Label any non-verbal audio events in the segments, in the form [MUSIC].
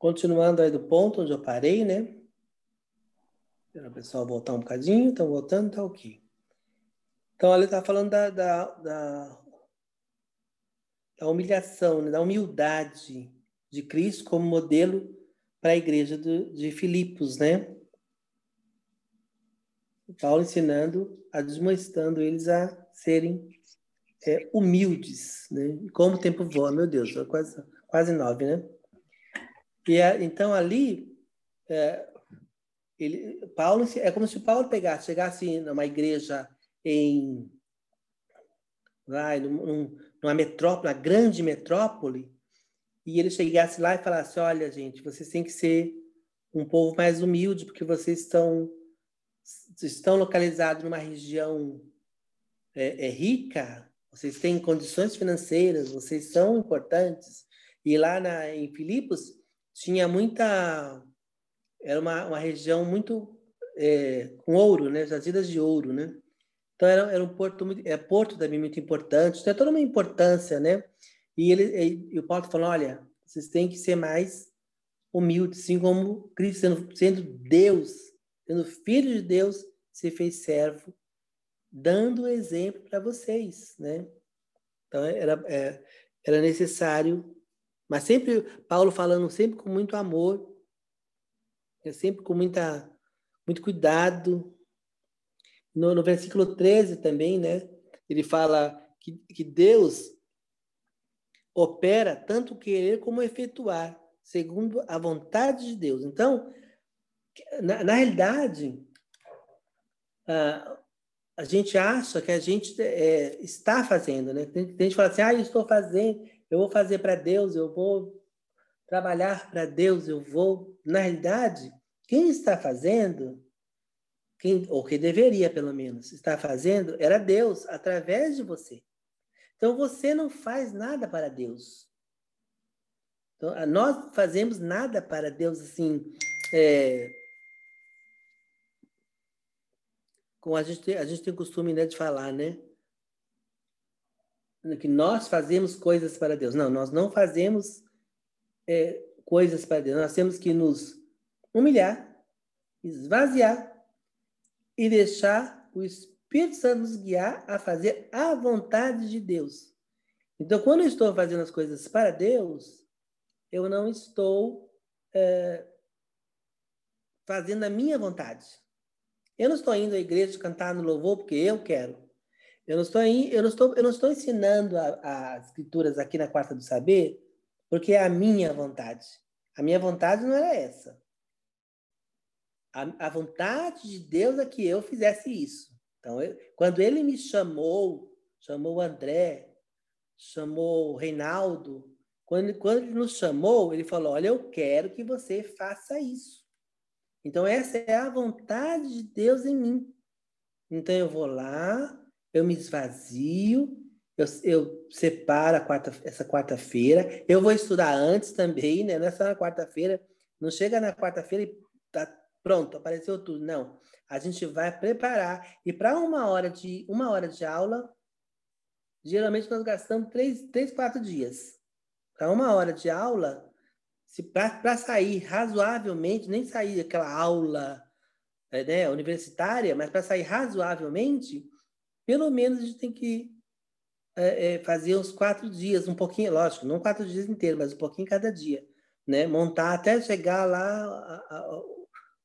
Continuando aí do ponto onde eu parei, né? Para o pessoal voltar um bocadinho, estão voltando, tá ok. Então, ele está falando da, da, da, da humilhação, né? da humildade de Cristo como modelo para a igreja de, de Filipos, né? Paulo ensinando, admoestando eles a serem é, humildes, né? Como o tempo voa, meu Deus, quase, quase nove, né? E a, então ali, é, ele, Paulo é como se Paulo pegasse, chegasse numa igreja em vai, num, numa metrópole, uma grande metrópole, e ele chegasse lá e falasse: Olha, gente, vocês têm que ser um povo mais humilde, porque vocês estão, estão localizados numa região é, é rica, vocês têm condições financeiras, vocês são importantes. E lá na, em Filipos tinha muita. Era uma, uma região muito. É, com ouro, né? Jazidas de ouro, né? Então era, era um porto muito, é porto também muito importante, tem toda uma importância, né? E ele e o Paulo falou, olha, vocês têm que ser mais humildes, assim como Cristo sendo, sendo Deus, sendo filho de Deus, se fez servo dando exemplo para vocês, né? Então era, é, era necessário, mas sempre Paulo falando sempre com muito amor, é sempre com muita muito cuidado. No, no versículo 13 também, né? Ele fala que, que Deus opera tanto querer como efetuar, segundo a vontade de Deus. Então, na, na realidade, ah, a gente acha que a gente é, está fazendo, né? Tem, tem gente que fala assim, ah, eu estou fazendo, eu vou fazer para Deus, eu vou trabalhar para Deus, eu vou... Na realidade, quem está fazendo, quem, ou que deveria, pelo menos, estar fazendo, era Deus, através de você. Então, você não faz nada para Deus. Então, nós fazemos nada para Deus, assim, é, como a gente, a gente tem costume né, de falar, né? Que nós fazemos coisas para Deus. Não, nós não fazemos é, coisas para Deus. Nós temos que nos humilhar, esvaziar e deixar o Espírito Santo nos guiar a fazer a vontade de Deus. Então, quando eu estou fazendo as coisas para Deus, eu não estou é, fazendo a minha vontade. Eu não estou indo à igreja cantar no louvor porque eu quero. Eu não estou, eu não estou, eu não estou ensinando as escrituras aqui na quarta do saber porque é a minha vontade. A minha vontade não era essa. A, a vontade de Deus é que eu fizesse isso. Então, eu, quando ele me chamou, chamou o André, chamou o Reinaldo, quando, quando ele nos chamou, ele falou: Olha, eu quero que você faça isso. Então, essa é a vontade de Deus em mim. Então, eu vou lá, eu me esvazio, eu, eu separo quarta, essa quarta-feira. Eu vou estudar antes também, né? Não é só na quarta-feira. Não chega na quarta-feira e tá pronto, apareceu tudo. Não. A gente vai preparar. E para uma hora de uma hora de aula, geralmente nós gastamos três, três quatro dias. Para uma hora de aula, se para sair razoavelmente, nem sair aquela aula é, né, universitária, mas para sair razoavelmente, pelo menos a gente tem que é, é, fazer uns quatro dias, um pouquinho, lógico, não quatro dias inteiros, mas um pouquinho cada dia, né? Montar até chegar lá a, a,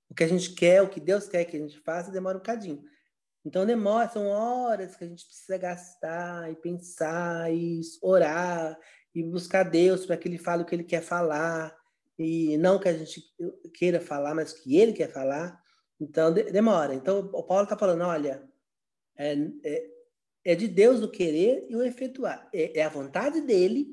o que a gente quer, o que Deus quer que a gente faça, demora um bocadinho. Então demora, são horas que a gente precisa gastar e pensar e orar e buscar Deus para que Ele fale o que Ele quer falar, e não que a gente queira falar, mas que Ele quer falar. Então, demora. Então, o Paulo está falando: olha, é, é, é, de Deus o querer e o efetuar. É, é a vontade dele,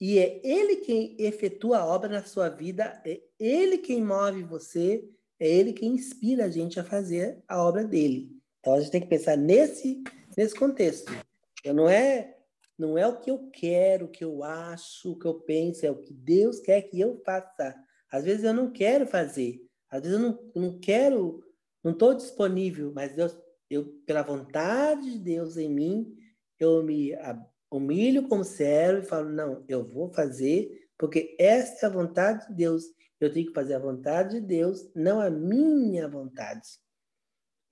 e é Ele quem efetua a obra na sua vida, é Ele quem move você, é Ele quem inspira a gente a fazer a obra dele. Então, a gente tem que pensar nesse, nesse contexto. Eu não é não é o que eu quero, o que eu acho, o que eu penso, é o que Deus quer que eu faça. Às vezes eu não quero fazer, às vezes eu não, não quero, não estou disponível, mas Deus, eu, pela vontade de Deus em mim, eu me humilho como servo e falo, não, eu vou fazer porque essa é a vontade de Deus. Eu tenho que fazer a vontade de Deus, não a minha vontade.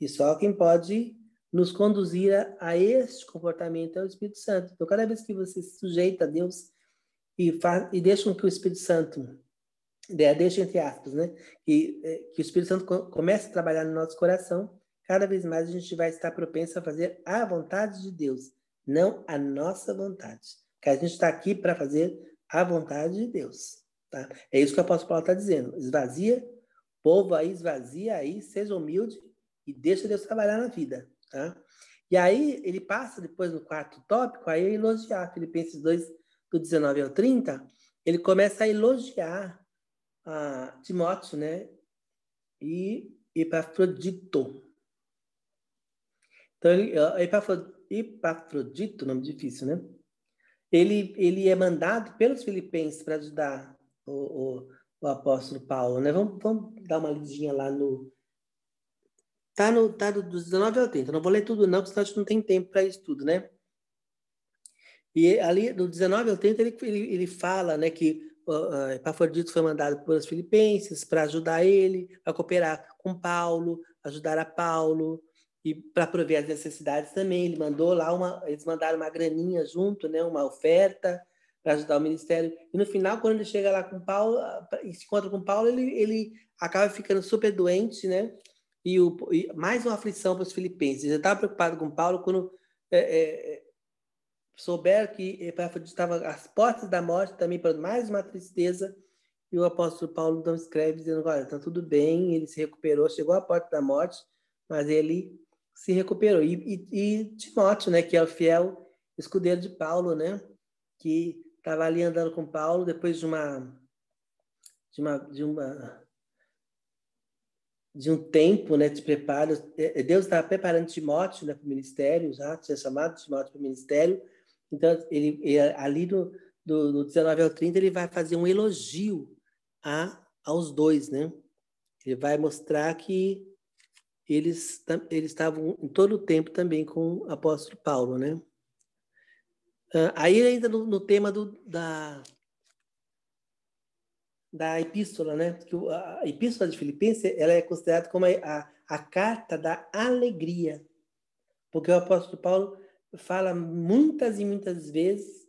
E só quem pode nos conduzir a, a este comportamento é o Espírito Santo. Então, cada vez que você se sujeita a Deus e, faz, e deixa que o Espírito Santo, né, deixa entre aspas, né, que, é, que o Espírito Santo comece a trabalhar no nosso coração, cada vez mais a gente vai estar propenso a fazer a vontade de Deus, não a nossa vontade. Que a gente está aqui para fazer a vontade de Deus. Tá? É isso que o apóstolo Paulo está dizendo. Esvazia, povo aí, esvazia aí, seja humilde e deixa Deus trabalhar na vida. Tá? E aí ele passa depois no quarto tópico, aí a elogiar, Filipenses 2, do 19 ao 30, ele começa a elogiar a Timóteo, né? E Epafrodito. Então, ele, Epafrodito, nome difícil, né? Ele, ele é mandado pelos filipenses para ajudar o, o, o, apóstolo Paulo, né? Vamos, vamos dar uma lidinha lá no... Tá no, tá do 19 ao 30. Não vou ler tudo não, porque senão a gente não tem tempo para isso tudo, né? E ali, do 19 ao 30, ele, ele, ele fala né, que uh, Epafrodito foi mandado pelos filipenses para ajudar ele, para cooperar com Paulo, ajudar a Paulo, e para prover as necessidades também. Ele mandou lá uma, eles mandaram uma graninha junto, né, uma oferta para ajudar o ministério. E no final, quando ele chega lá com Paulo, e se encontra com Paulo, ele, ele acaba ficando super doente, né? E, o, e mais uma aflição para os filipenses. Ele estava preocupado com Paulo quando é, é, souberam que Epáfrodito estava às portas da morte, também para mais uma tristeza. E o apóstolo Paulo então escreve dizendo: Olha, está tudo bem, ele se recuperou, chegou à porta da morte, mas ele se recuperou. E, e, e Timóteo, né, que é o fiel escudeiro de Paulo, né, que estava ali andando com Paulo depois de uma de uma de uma de um tempo, né, de preparo. É, Deus estava preparando Timóteo né, para o ministério, já tinha chamado Timóteo para o ministério. Então ele, ele ali no, do 19 ao 30 ele vai fazer um elogio a aos dois, né? Ele vai mostrar que eles, eles estavam em todo o tempo também com o apóstolo Paulo, né? Aí ainda no, no, tema do, da, da epístola, né? Que a epístola de Filipenses ela é considerada como a, a carta da alegria, porque o apóstolo Paulo fala muitas e muitas vezes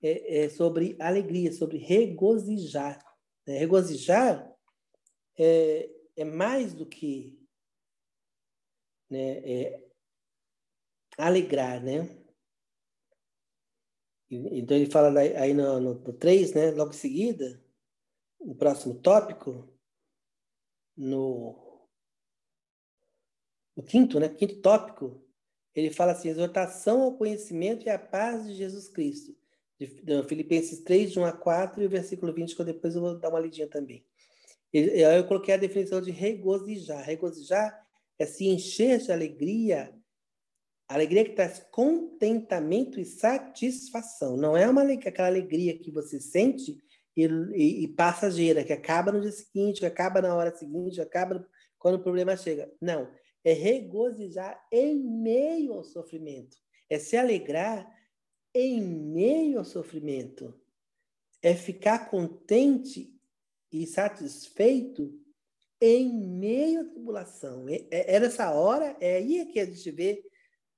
é, é, sobre alegria, sobre regozijar. Né? Regozijar é, é mais do que né, é alegrar, né? Então ele fala aí no, no, no 3, né, logo em seguida, no próximo tópico, no, no quinto, né, quinto tópico, ele fala assim, exortação ao conhecimento e à paz de Jesus Cristo. De, de Filipenses 3, de 1 a 4, e o versículo 20, que eu depois eu vou dar uma lidinha também. Aí eu coloquei a definição de regozijar. Regozijar é se encher de alegria, alegria que traz contentamento e satisfação. Não é uma aquela alegria que você sente e, e, e, passageira, que acaba no dia seguinte, que acaba na hora seguinte, que acaba quando o problema chega. Não. É regozijar em meio ao sofrimento. É se alegrar em meio ao sofrimento. É ficar contente e satisfeito em meio à tribulação. É, é, é nessa hora, é aí que a gente vê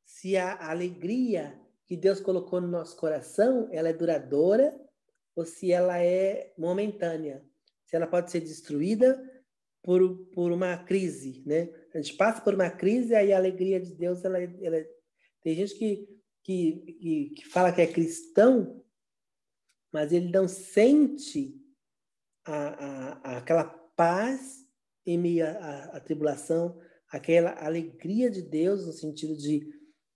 se a alegria que Deus colocou no nosso coração, ela é duradoura ou se ela é momentânea. Se ela pode ser destruída por, por uma crise, né? A gente passa por uma crise, aí a alegria de Deus, ela, ela tem gente que, que, que, que fala que é cristão, mas ele não sente a, a, aquela paz em meio à, à tribulação, aquela alegria de Deus, no sentido de,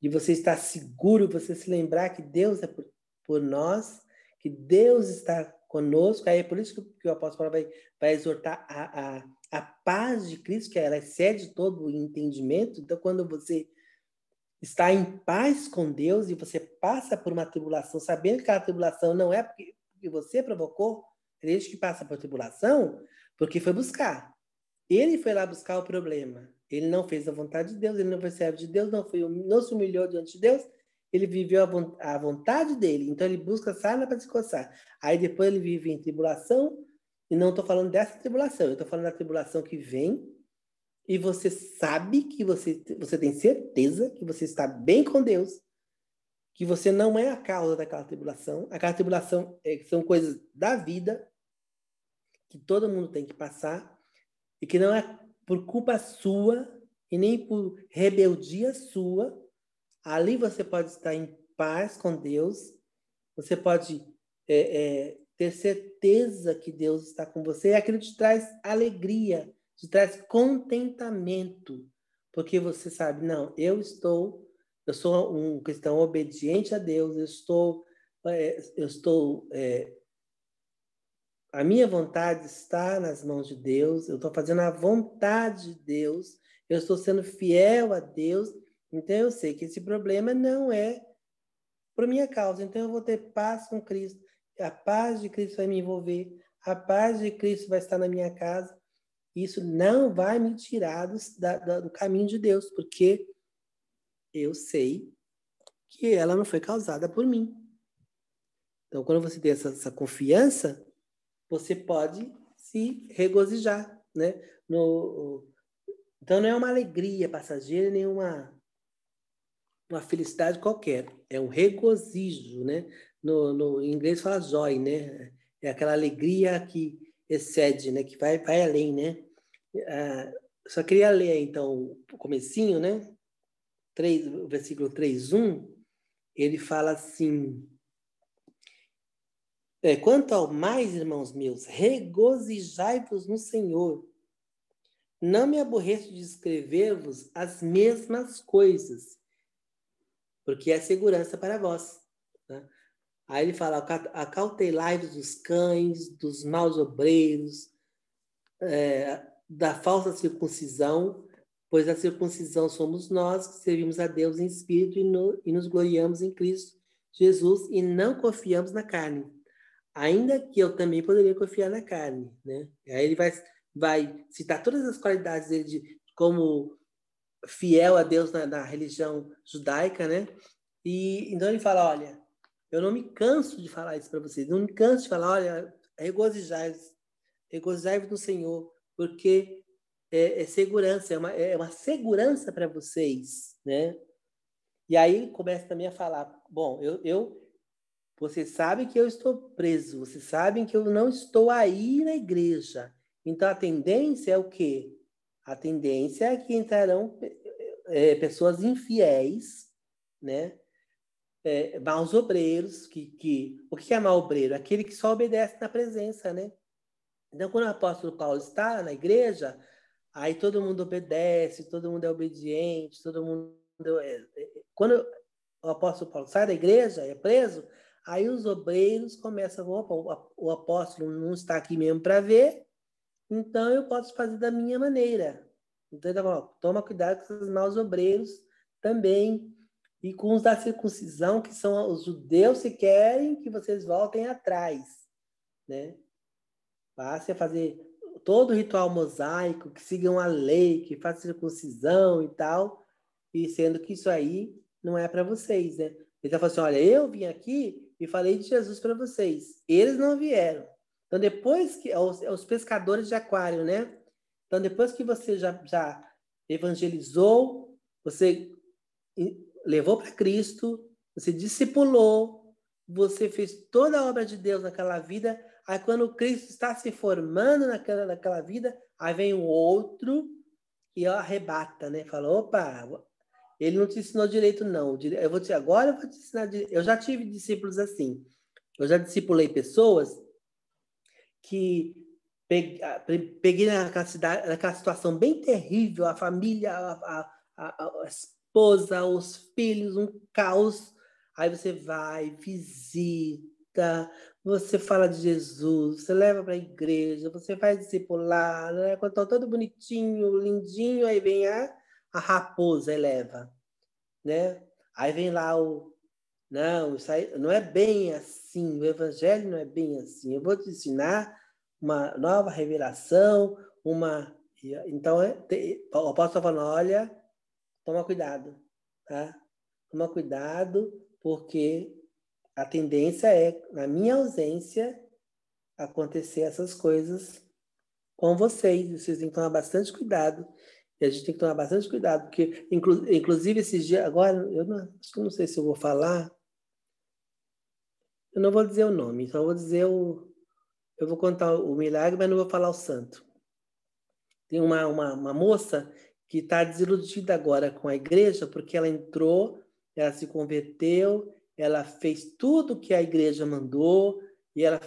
de você estar seguro, você se lembrar que Deus é por, por nós, que Deus está conosco. Aí é por isso que, que o apóstolo Paulo vai, vai exortar a, a, a paz de Cristo, que ela excede todo o entendimento. Então, quando você está em paz com Deus e você passa por uma tribulação, sabendo que aquela tribulação não é porque, você provocou, tem gente que passa por tribulação porque foi buscar. Ele foi lá buscar o problema. Ele não fez a vontade de Deus, ele não foi servo de Deus, não, foi, não se humilhou diante de Deus. ele viveu a vontade dele, então ele busca sarna para se coçar. Aí depois ele vive em tribulação, e não estou falando dessa tribulação, eu estou falando da tribulação que vem, e você sabe que você, você tem certeza que você está bem com Deus, que você não é a causa daquela tribulação. Aquela tribulação é, são coisas da vida que todo mundo tem que passar e que não é por culpa sua e nem por rebeldia sua. Ali você pode estar em paz com Deus, você pode é, é, ter certeza que Deus está com você, e aquilo te traz alegria, te traz contentamento, porque você sabe, não, eu estou eu sou um cristão obediente a Deus, eu estou, é, eu estou, é, a minha vontade está nas mãos de Deus, eu estou fazendo a vontade de Deus, eu estou sendo fiel a Deus, então eu sei que esse problema não é por minha causa, então eu vou ter paz com Cristo, a paz de Cristo vai me envolver, a paz de Cristo vai estar na minha casa, isso não vai me tirar do, da, do caminho de Deus, porque eu sei que ela não foi causada por mim. Então, quando você tem essa, essa confiança, você pode se regozijar, né? No, então, não é uma alegria passageira, nem uma, uma felicidade qualquer. É um regozijo, né? No, no em inglês fala joy, né? É aquela alegria que excede, né? Que vai, vai além, né? Ah, só queria ler, então, o comecinho, né? 3, o versículo 3:1, ele fala assim: é, Quanto ao mais, irmãos meus, regozijai-vos no Senhor. Não me aborreço de escrever-vos as mesmas coisas, porque é segurança para vós. Né? Aí ele fala: acautelai-vos dos cães, dos maus obreiros, é, da falsa circuncisão, pois a circuncisão somos nós que servimos a Deus em espírito e, no, e nos gloriamos em Cristo Jesus e não confiamos na carne. Ainda que eu também poderia confiar na carne, né? Aí ele vai, vai citar todas as qualidades dele de, como fiel a Deus na, na religião judaica, né? E então ele fala, olha, eu não me canso de falar isso para vocês, não me canso de falar, olha, regozijai-vos, regozijai-vos no Senhor, porque é, é segurança, é uma, é uma segurança para vocês, né? E aí começa também a falar, bom, eu, eu vocês sabem que eu estou preso, vocês sabem que eu não estou aí na igreja. Então a tendência é o quê? A tendência é que entrarão é, pessoas infiéis, né? É, maus obreiros, que, que o que é mau obreiro? Aquele que só obedece na presença, né? Então, quando o apóstolo Paulo está na igreja, Aí todo mundo obedece, todo mundo é obediente, todo mundo. É, é, quando o apóstolo Paulo sai da igreja, é preso, aí os obreiros começam, opa, o apóstolo não está aqui mesmo para ver, então eu posso fazer da minha maneira. Então ele tá toma cuidado com esses maus obreiros também. E com os da circuncisão, que são os judeus que querem que vocês voltem atrás, né? Passe a fazer todo ritual mosaico, que sigam a lei, que façam circuncisão e tal, e sendo que isso aí não é para vocês, né? Ele está falando assim, olha, eu vim aqui e falei de Jesus para vocês. Eles não vieram. Então, depois que... Os, os pescadores de aquário, né? Então, depois que você já, já evangelizou, você levou para Cristo, você discipulou, você fez toda a obra de Deus naquela vida, Aí quando Cristo está se formando naquela, naquela vida, aí vem o outro e arrebata, né? Fala, opa, ele não te ensinou direito, não. Eu vou te, agora eu vou te ensinar direito. Eu já tive discípulos assim. Eu já discipulei pessoas que peguei naquela, naquela situação bem terrível, a família, a, a, a esposa, os filhos, um caos. Aí você vai, visita, você fala de Jesus, você leva para a igreja, você faz discipular, né? quando está todo bonitinho, lindinho, aí vem a, a raposa e leva, né? Aí vem lá o não, não é bem assim, o evangelho não é bem assim. Eu vou te ensinar uma nova revelação, uma então é, o apóstolo falando, olha, toma cuidado, tá? Toma cuidado, porque a tendência é, na minha ausência, acontecer essas coisas com vocês. Vocês têm que tomar bastante cuidado. E a gente tem que tomar bastante cuidado, porque, inclu inclusive, esses dias, agora, eu não, acho que não sei se eu vou falar. Eu não vou dizer o nome, só vou dizer o. Eu vou contar o milagre, mas não vou falar o santo. Tem uma, uma, uma moça que está desiludida agora com a igreja, porque ela entrou, ela se converteu, ela fez tudo que a igreja mandou, e ela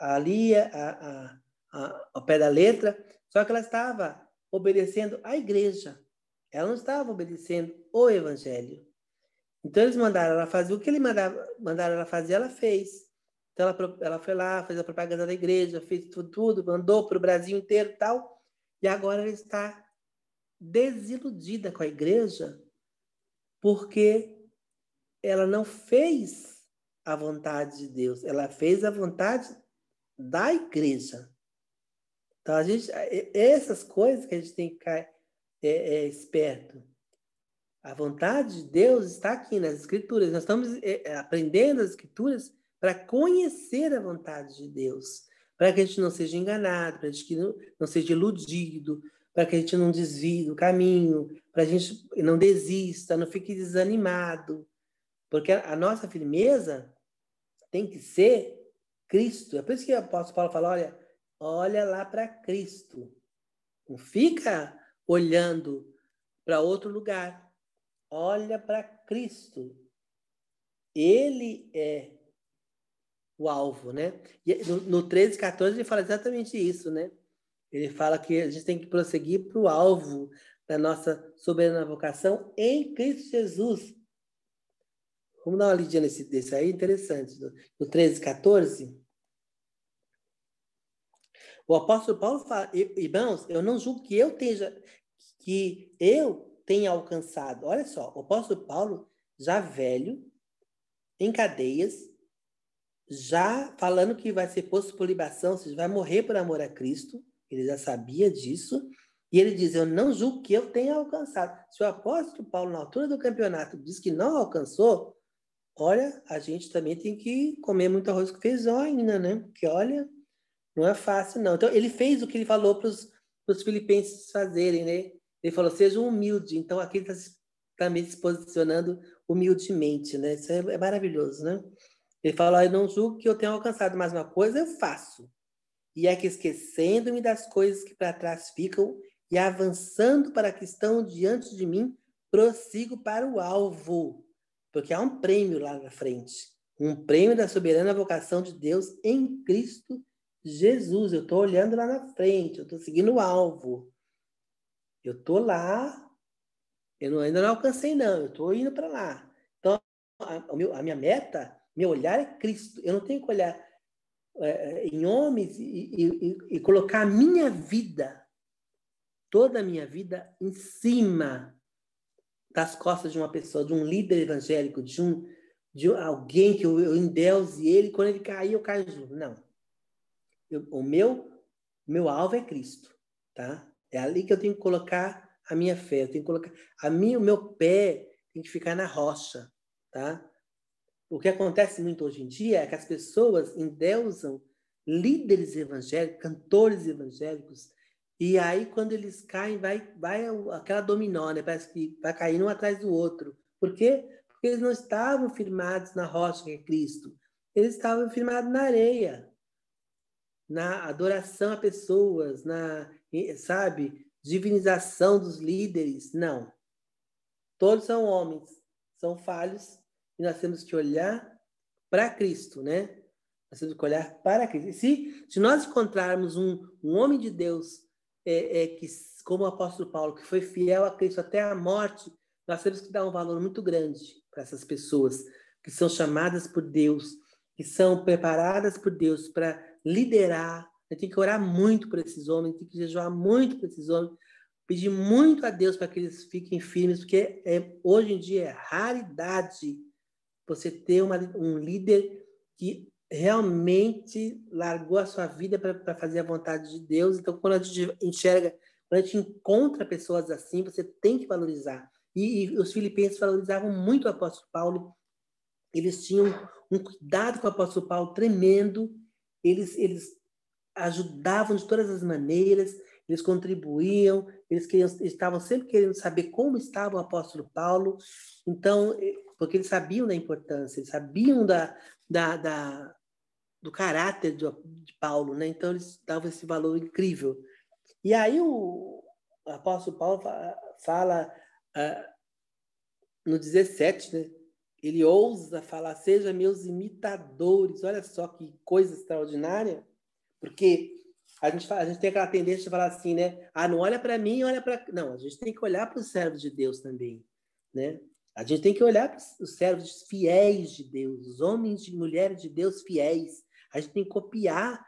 ali a, a, a, ao pé da letra, só que ela estava obedecendo à igreja. Ela não estava obedecendo o evangelho. Então eles mandaram ela fazer o que ele mandava, mandaram ela fazer, ela fez. Então ela, ela foi lá, fez a propaganda da igreja, fez tudo, tudo mandou para o Brasil inteiro tal. E agora ela está desiludida com a igreja porque ela não fez a vontade de Deus, ela fez a vontade da igreja. Então, a gente, essas coisas que a gente tem que ficar é, é, esperto. A vontade de Deus está aqui nas Escrituras. Nós estamos é, é aprendendo as Escrituras para conhecer a vontade de Deus, para que a gente não seja enganado, para que não, não seja iludido, para que a gente não desvie do caminho, para a gente não desista, não fique desanimado. Porque a nossa firmeza tem que ser Cristo. É por isso que o apóstolo Paulo fala: olha, olha lá para Cristo. Não fica olhando para outro lugar. Olha para Cristo. Ele é o alvo, né? E no, no 13, 14, ele fala exatamente isso, né? Ele fala que a gente tem que prosseguir para o alvo da nossa soberana vocação em Cristo Jesus. Vamos dar uma lidinha nesse desse aí, interessante. No 13, 14, o apóstolo Paulo fala, irmãos, eu não julgo que eu tenha, que eu tenha alcançado. Olha só, o apóstolo Paulo, já velho, em cadeias, já falando que vai ser posto por libação, ou seja, vai morrer por amor a Cristo, ele já sabia disso, e ele diz: Eu não julgo que eu tenha alcançado. Se o apóstolo Paulo, na altura do campeonato, diz que não alcançou, olha, a gente também tem que comer muito arroz com feijão ainda, né? Porque, olha, não é fácil, não. Então, ele fez o que ele falou para os filipenses fazerem, né? Ele falou, seja humilde. Então, aqui está também se posicionando humildemente, né? Isso é, é maravilhoso, né? Ele falou, eu não julgo que eu tenha alcançado mais uma coisa, eu faço. E é que esquecendo-me das coisas que para trás ficam e avançando para que estão diante de mim, prossigo para o alvo. Porque há um prêmio lá na frente. Um prêmio da soberana vocação de Deus em Cristo Jesus, eu estou olhando lá na frente, eu estou seguindo o alvo. Eu estou lá, eu não, ainda não alcancei, não, eu estou indo para lá. Então, a, a, minha meta, meu olhar é Cristo. Eu não tenho que olhar é, em homens e, e, e colocar a minha vida, toda a minha vida, em cima das costas de uma pessoa, de um líder evangélico, de um de alguém que eu, eu endeuse ele, quando ele cair, eu caio junto. Não. Eu, o meu, meu alvo é Cristo, tá? É ali que eu tenho que colocar a minha fé, eu tenho que colocar a minha, o meu pé tem que ficar na rocha, tá? O que acontece muito hoje em dia é que as pessoas endeusam líderes evangélicos, cantores evangélicos, e aí quando eles caem, vai, vai aquela dominó, né? Parece que vai caindo um atrás do outro. Por quê? Porque eles não estavam firmados na rocha que é Cristo. Eles estavam firmados na areia na adoração a pessoas, na, sabe, divinização dos líderes. Não. Todos são homens, são falhos, e nós temos que olhar para Cristo, né? Nós temos que olhar para Cristo. E se, se nós encontrarmos um, um homem de Deus é, é, que, como o apóstolo Paulo, que foi fiel a Cristo até a morte, nós temos que dar um valor muito grande para essas pessoas que são chamadas por Deus, que são preparadas por Deus para liderar. A gente tem que orar muito por esses homens, tem que jejuar muito por esses homens, pedir muito a Deus para que eles fiquem firmes, porque é, hoje em dia é raridade você ter uma, um líder que realmente largou a sua vida para fazer a vontade de Deus. Então, quando a gente enxerga, quando a gente encontra pessoas assim, você tem que valorizar. E, e os filipenses valorizavam muito o apóstolo Paulo eles tinham um cuidado com o apóstolo Paulo tremendo, eles, eles ajudavam de todas as maneiras, eles contribuíam, eles, queriam, eles estavam sempre querendo saber como estava o apóstolo Paulo, então, porque eles sabiam da importância, eles sabiam da, da, da do caráter de, de Paulo, né? então eles davam esse valor incrível. E aí o, apóstolo Paulo fala uh, no 17, né? Ele ousa falar, seja meus imitadores. Olha só que coisa extraordinária, porque a gente, a gente tem aquela tendência de falar assim, né? Ah, não olha para mim, olha para. Não, a gente tem que olhar para os servos de Deus também, né? A gente tem que olhar para os servos fiéis de Deus, os homens e mulheres de Deus fiéis. A gente tem que copiar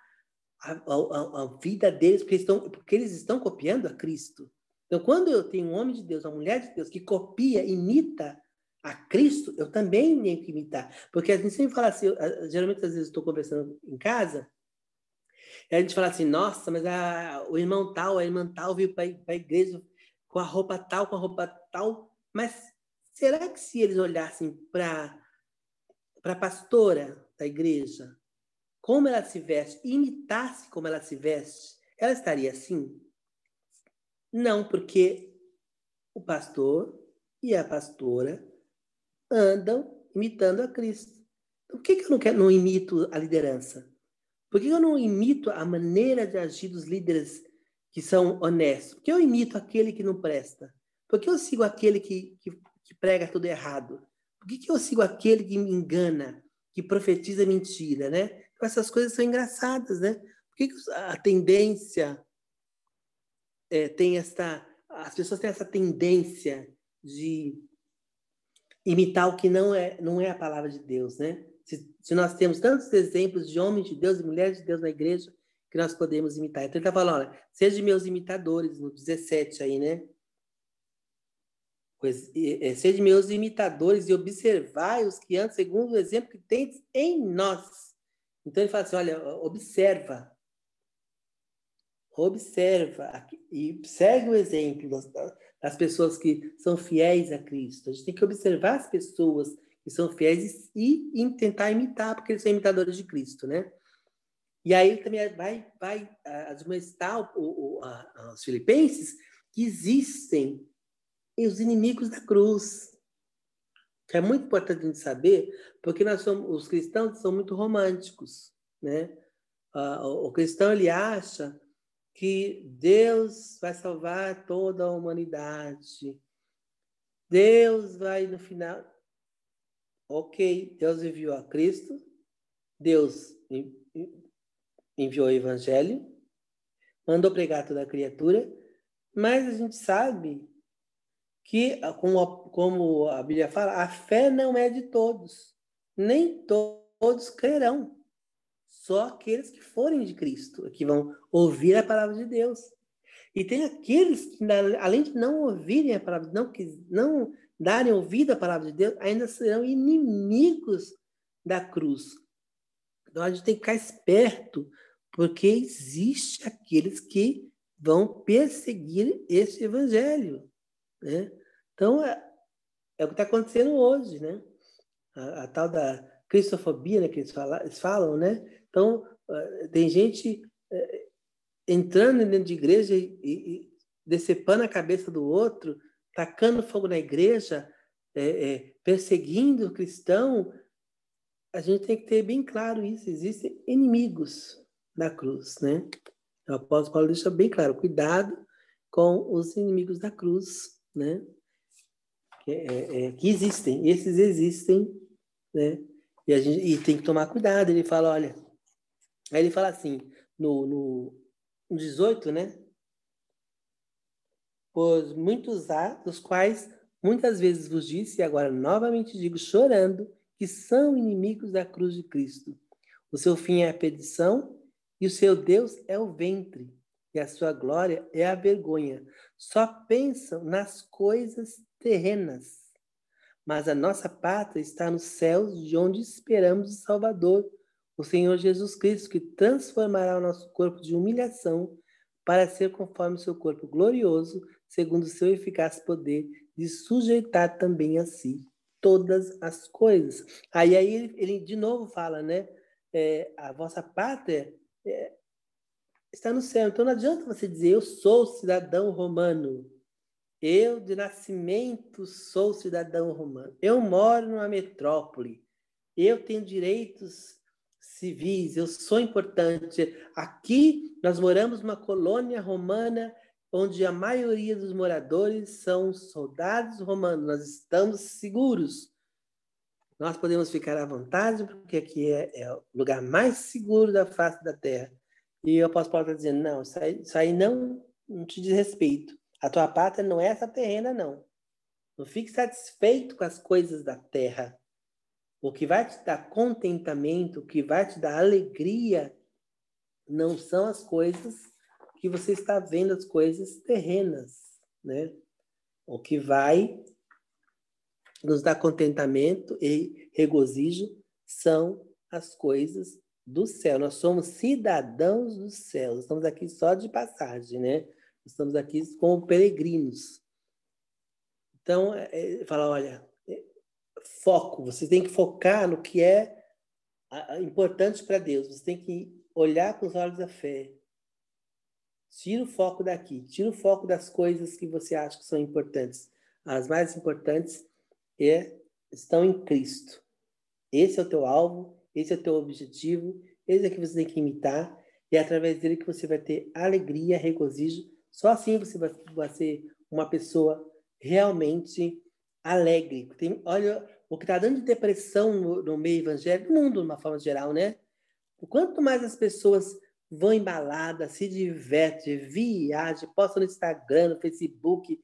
a, a, a vida deles, porque, estão, porque eles estão copiando a Cristo. Então, quando eu tenho um homem de Deus, uma mulher de Deus que copia, imita a Cristo, eu também tenho que imitar. Porque a gente sempre fala assim, geralmente às vezes estou conversando em casa, e a gente fala assim, nossa, mas a, o irmão tal, a irmã tal veio para a igreja com a roupa tal, com a roupa tal, mas será que se eles olhassem para a pastora da igreja, como ela se veste, imitasse como ela se veste, ela estaria assim? Não, porque o pastor e a pastora andam imitando a Cristo. Por que, que eu não, quero, não imito a liderança? Por que eu não imito a maneira de agir dos líderes que são honestos? Por que eu imito aquele que não presta? Por que eu sigo aquele que, que, que prega tudo errado? Por que, que eu sigo aquele que me engana, que profetiza mentira, né? Então, essas coisas são engraçadas, né? Por que, que a tendência é, tem essa... As pessoas têm essa tendência de imitar o que não é, não é a palavra de Deus, né? Se, se, nós temos tantos exemplos de homens de Deus e mulheres de Deus na igreja que nós podemos imitar. Então ele está falando, olha, seja meus imitadores, no 17 aí, né? Pois, é, seja meus imitadores e observai os que andam segundo o exemplo que tens em nós. Então ele fala assim, olha, observa, observa e segue o exemplo das pessoas que são fiéis a Cristo. A gente tem que observar as pessoas que são fiéis e, e tentar imitar, porque eles são imitadores de Cristo, né? E aí ele também vai, vai admoestar os filipenses que existem os inimigos da cruz. Que é muito importante a gente saber, porque nós somos, os cristãos são muito românticos, né? o cristão ele acha que Deus vai salvar toda a humanidade. Deus vai no final. Ok, Deus enviou a Cristo, Deus enviou o Evangelho, mandou pregar toda a criatura, mas a gente sabe que, como, como a Bíblia fala, a fé não é de todos, nem todos crerão. Só aqueles que forem de Cristo, que vão ouvir a palavra de Deus. E tem aqueles que, além de não ouvirem a palavra, não, não darem ouvido à palavra de Deus, ainda serão inimigos da cruz. Então a gente tem que ficar esperto, porque existe aqueles que vão perseguir esse evangelho. Né? Então é, é o que está acontecendo hoje, né? A, a, tal da cristofobia, né, que eles, fala, eles falam, né? Então, eh, tem gente eh, entrando dentro de igreja e, decepando a cabeça do outro, tacando fogo na igreja, é, perseguindo o cristão. A gente tem que ter bem claro isso. Existem inimigos da cruz, né? O apóstolo Paulo deixa bem claro: cuidado com os inimigos da cruz, né? Que, é que existem, esses existem, né? E, a gente, e tem que tomar cuidado. Ele fala: olha, Aí ele fala assim, no, no 18, né? Pois muitos há, dos quais muitas vezes vos disse, e agora novamente digo, chorando, que são inimigos da cruz de Cristo. O seu fim é a perdição, e o seu Deus é o ventre, e a sua glória é a vergonha. Só pensam nas coisas terrenas. Mas a nossa pátria está nos céus, de onde esperamos o Salvador, o Senhor Jesus Cristo, que transformará o nosso corpo de humilhação para ser conforme o seu corpo glorioso, segundo o seu eficaz poder de sujeitar também a si todas as coisas. Aí, aí ele, ele de novo fala, né? É, a vossa pátria é, está no céu. Então não adianta você dizer eu sou cidadão romano. Eu de nascimento sou cidadão romano. Eu moro numa metrópole. Eu tenho direitos civis. Eu sou importante. Aqui nós moramos numa colônia romana onde a maioria dos moradores são soldados romanos. Nós estamos seguros. Nós podemos ficar à vontade, porque aqui é, é o lugar mais seguro da face da terra. E o apóstolo Paulo está dizendo: não, isso aí, isso aí não, não te diz respeito. A tua pátria não é essa terrena, não. Não fique satisfeito com as coisas da terra. O que vai te dar contentamento, o que vai te dar alegria, não são as coisas que você está vendo as coisas terrenas, né? O que vai nos dar contentamento e regozijo são as coisas do céu. Nós somos cidadãos do céu. Estamos aqui só de passagem, né? Estamos aqui como peregrinos. Então, é, é, fala, olha, foco. Você tem que focar no que é importante para Deus. Você tem que olhar com os olhos da fé. Tira o foco daqui, tira o foco das coisas que você acha que são importantes. As mais importantes é, estão em Cristo. Esse é o teu alvo, esse é o teu objetivo, esse é que você tem que imitar, e é através dele que você vai ter alegria, regozijo. Só assim você vai, vai ser uma pessoa realmente alegre. Tem, olha, o que está dando de depressão no, no meio evangélico, no mundo, de uma forma geral, né? Quanto mais as pessoas vão em balada, se diverte, viaja, posta no Instagram, no Facebook,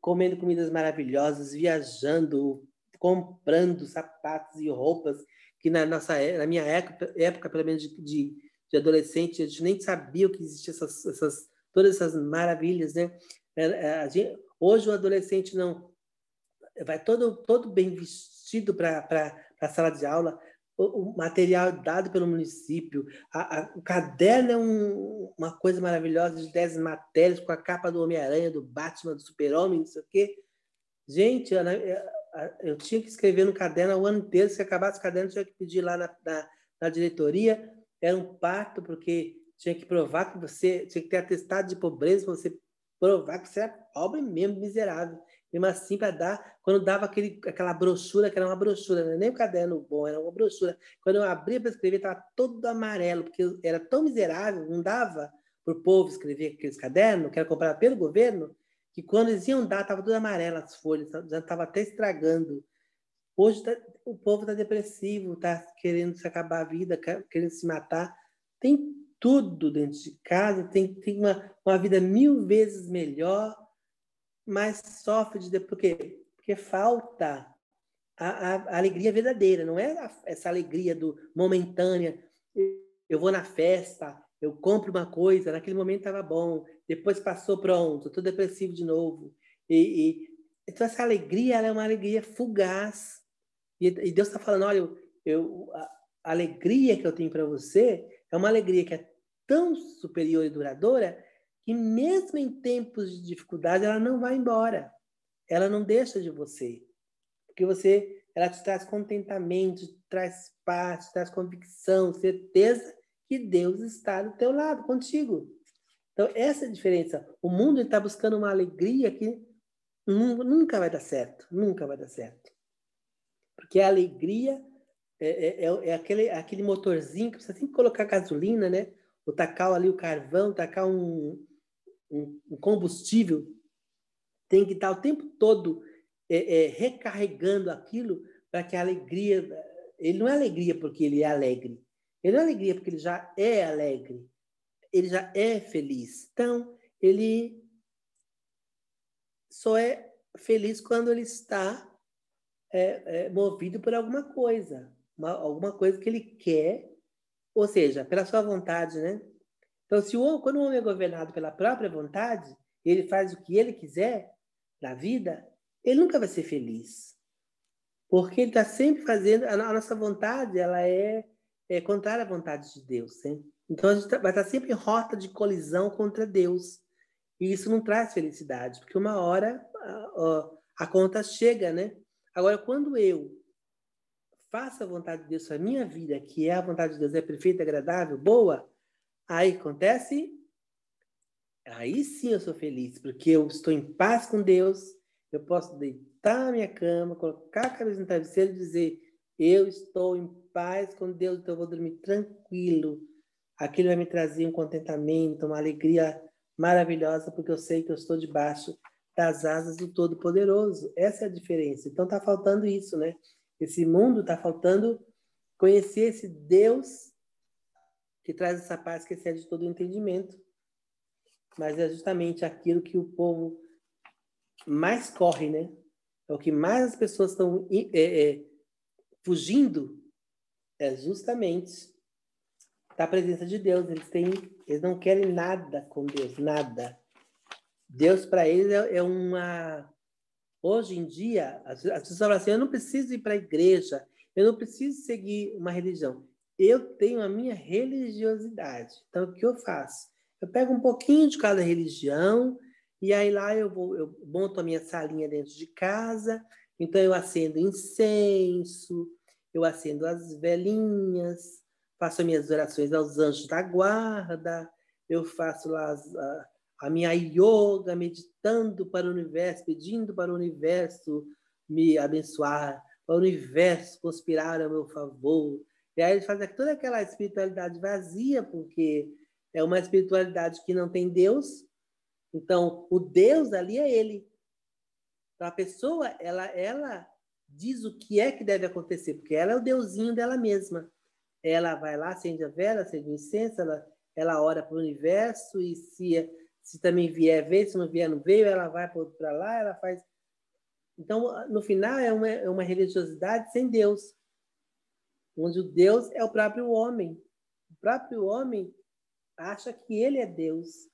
comendo comidas maravilhosas, viajando, comprando sapatos e roupas que na nossa na minha época, época pelo menos de, de, de adolescente, a gente nem sabia que existiam essas, essas, todas essas maravilhas, né? É, é, gente, hoje o adolescente não vai todo todo bem vestido para a sala de aula, o, material dado pelo município. A, a, o caderno é um, uma coisa maravilhosa de 10 matérias com a capa do Homem-Aranha, do Batman, do Super-Homem, não sei o quê. Gente, eu, eu, tinha que escrever no caderno o ano inteiro. Se acabasse o caderno, tinha que pedir lá na, na, na diretoria. Era um parto, porque tinha que provar que você tinha que ter atestado de pobreza para você provar que você era pobre mesmo, miserável mesmo assim para dar, quando dava aquele, aquela brochura, que era uma brochura, não é nem um caderno bom, era uma brochura. Quando eu abria para escrever, estava todo amarelo, porque era tão miserável, não dava para o povo escrever aqueles cadernos, que era comprado pelo governo, que quando eles iam dar, estava tudo amarelo as folhas, já estava até estragando. Hoje tá, o povo está depressivo, está querendo se acabar a vida, querendo se matar. Tem tudo dentro de casa, tem, tem uma, uma vida mil vezes melhor, mas sofre de por quê? Porque falta a, a, a alegria verdadeira, não é a, essa alegria do momentânea. Eu vou na festa, eu compro uma coisa, naquele momento estava bom, depois passou pronto, estou depressivo de novo. E, e, então essa alegria é uma alegria fugaz. E, e Deus está falando, olha, eu, eu, a, alegria que eu tenho para você é uma alegria que é tão superior e duradoura que mesmo em tempos de dificuldade ela não vai embora. Ela não deixa de você. Porque você, ela te traz contentamento, te traz paz, te traz convicção, certeza que Deus está do teu lado, contigo. Então, essa é a diferença. O mundo está buscando uma alegria que nunca vai dar certo. Nunca vai dar certo. Porque a alegria é, é, é, é aquele, aquele motorzinho que tem que colocar gasolina, né? O tacar ali o carvão, tacar um, um, combustível, tem que estar o tempo todo é, é, recarregando aquilo para que a alegria. Ele não é alegria porque ele é alegre. Ele não é alegria porque ele já é alegre. Ele já é feliz. Então, ele só é feliz quando ele está é, é, movido por alguma coisa, uma, alguma coisa que ele quer, ou seja, pela sua vontade, né? Então, se o, quando o homem é governado pela própria vontade, ele faz o que ele quiser na vida, ele nunca vai ser feliz. Porque ele está sempre fazendo. A, nossa vontade ela é, é contrária à vontade de Deus. Hein? Então, a gente tá, vai estar tá sempre em rota de colisão contra Deus. E isso não traz felicidade, porque uma hora a, a, a conta chega, né? Agora, quando eu faço a vontade de Deus a minha vida, que é a vontade de Deus, é perfeita, agradável, boa, aí acontece, aí sim eu sou feliz, porque eu estou em paz com Deus, eu posso deitar na minha cama, colocar a cabeça no travesseiro e dizer, eu estou em paz com Deus, então eu vou dormir tranquilo. Aquilo vai me trazer um contentamento, uma alegria maravilhosa, porque eu sei que eu estou debaixo das asas do Todo-Poderoso. Essa é a diferença. Então está faltando isso, né? Esse mundo está faltando conhecer esse Deus que traz essa paz que excede todo o entendimento. Mas é justamente aquilo que o povo mais corre, né? É o que mais as pessoas estão é, é, fugindo, é justamente da presença de Deus. Eles têm, eles não querem nada com Deus, nada. Deus para eles é, é, uma. Hoje em dia, as, as pessoas falam assim: eu não preciso ir para a igreja, eu não preciso seguir uma religião. Eu tenho a minha religiosidade. Então, o que eu faço? Eu pego um pouquinho de cada religião e aí lá eu vou, eu monto a minha salinha dentro de casa. Então, eu acendo incenso, eu acendo as velinhas, faço minhas orações aos anjos da guarda, eu faço lá as, a, a minha yoga, meditando para o universo, pedindo para o universo me abençoar, para o universo conspirar a meu favor. E aí ele faz toda aquela espiritualidade vazia, porque é uma espiritualidade que não tem Deus. Então, o Deus ali é ele. Então, a pessoa, ela, ela diz o que é que deve acontecer, porque ela é o deusinho dela mesma. Ela vai lá, acende a vela, acende o incenso, ela, ela ora para o universo, e se se também vier, veio, se não vier, não veio, ela vai para lá, ela faz. Então, no final, é uma, é uma religiosidade sem Deus, onde o Deus é o próprio homem. O próprio homem acha que ele é Deus.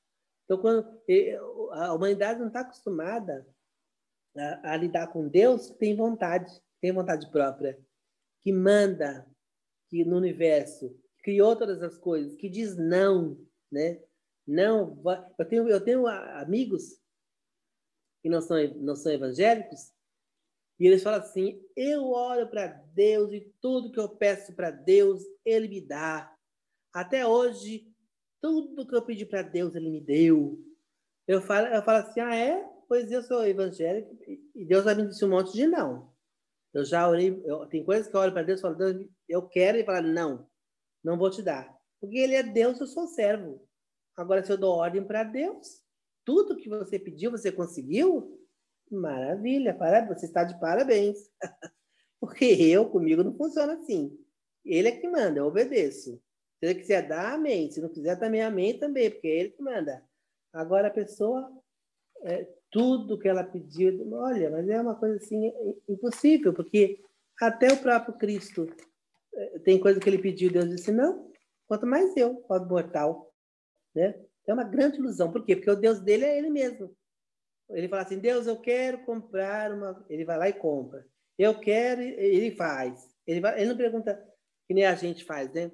Então, quando a humanidade não está acostumada a, a, lidar com Deus, tem vontade, tem vontade própria, que manda que no universo, criou todas as coisas, que diz não, né? Não, eu tenho, eu tenho amigos que não são, não são evangélicos e eles falam assim: eu oro para Deus e tudo que eu peço para Deus, Ele me dá. Até hoje, tudo que eu pedi para Deus, Ele me deu. Eu falo, eu falo assim: ah, é? Pois eu sou evangélico e Deus já me disse um monte de não. Eu já orei, eu, tem coisas que eu oro para Deus e falo, Deus, eu quero, e fala, não, não vou te dar. Porque Ele é Deus, eu sou servo. Agora, se eu dou ordem para Deus, tudo que você pediu, você conseguiu? Maravilha, parabéns, você está de parabéns. [LAUGHS] Porque eu, comigo, não funciona assim. Ele é que manda, eu obedeço. Se ele quiser dar, amém. Se não quiser, também amém também, porque é ele que manda. Agora, a pessoa, é, tudo que ela pediu, olha, mas é uma coisa assim impossível, porque até o próprio Cristo é, tem coisa que ele pediu, Deus disse não, quanto mais eu, pode mortal. Né? É uma grande ilusão. Por quê? Porque o Deus dele é ele mesmo. Ele fala assim: Deus, eu quero comprar uma. Ele vai lá e compra. Eu quero, ele faz. Ele, vai... ele não pergunta que nem a gente faz, né?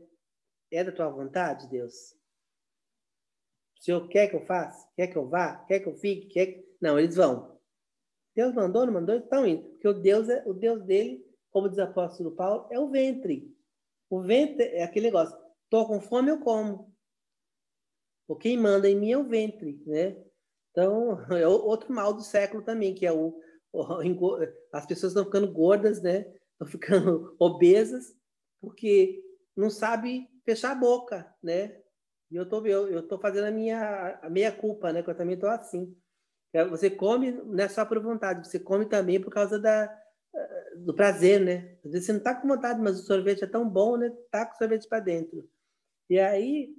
É da tua vontade, Deus? O Senhor quer que eu faça? Quer que eu vá? Quer que eu fique? Quer que... Não, eles vão. Deus mandou, não mandou? Estão indo. Porque o Deus, é, o Deus dele, como diz o apóstolo Paulo, é o ventre. O ventre é aquele negócio. Estou com fome, eu como. O quem manda em mim é o ventre, né? Então, [LAUGHS] é outro mal do século também, que é o, o [LAUGHS] as pessoas estão ficando gordas, né? Estão ficando [LAUGHS] obesas, porque não sabe fechar a boca, né? E eu tô, eu, eu tô fazendo a minha a meia culpa, né? Que eu também tô assim. É, você come não é só por vontade, você come também por causa da, do prazer, né? Às vezes você não tá com vontade, mas o sorvete é tão bom, né? Tá com sorvete para dentro. E aí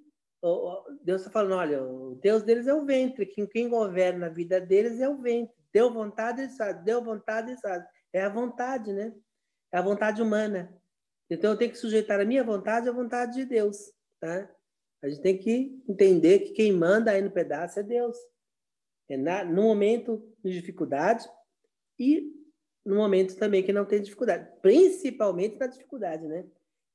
Deus está falando, olha, o Deus deles é o ventre, quem, quem governa a vida deles é o ventre. Deu vontade, eles fazem. Deu vontade, eles fazem. É a vontade, né? É a vontade humana. Então eu tenho que sujeitar a minha vontade à vontade de Deus, tá? A gente tem que entender que quem manda aí no pedaço é Deus. É na, no momento de dificuldade e no momento também que não tem dificuldade. Principalmente na dificuldade, né?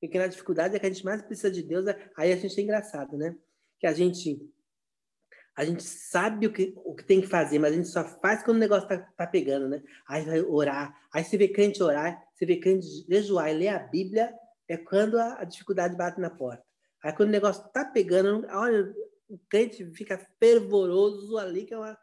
Porque na dificuldade é que a gente mais precisa de Deus. Aí a gente é engraçado, né? Que a gente a gente sabe o que, o que tem que fazer, mas a gente só faz quando o negócio tá, tá pegando, né? Aí vai orar, aí você vê crente orar, você vê crente jejuar e ler a Bíblia, é quando a, a dificuldade bate na porta. Aí quando o negócio tá pegando, olha, o crente fica fervoroso ali, que é uma,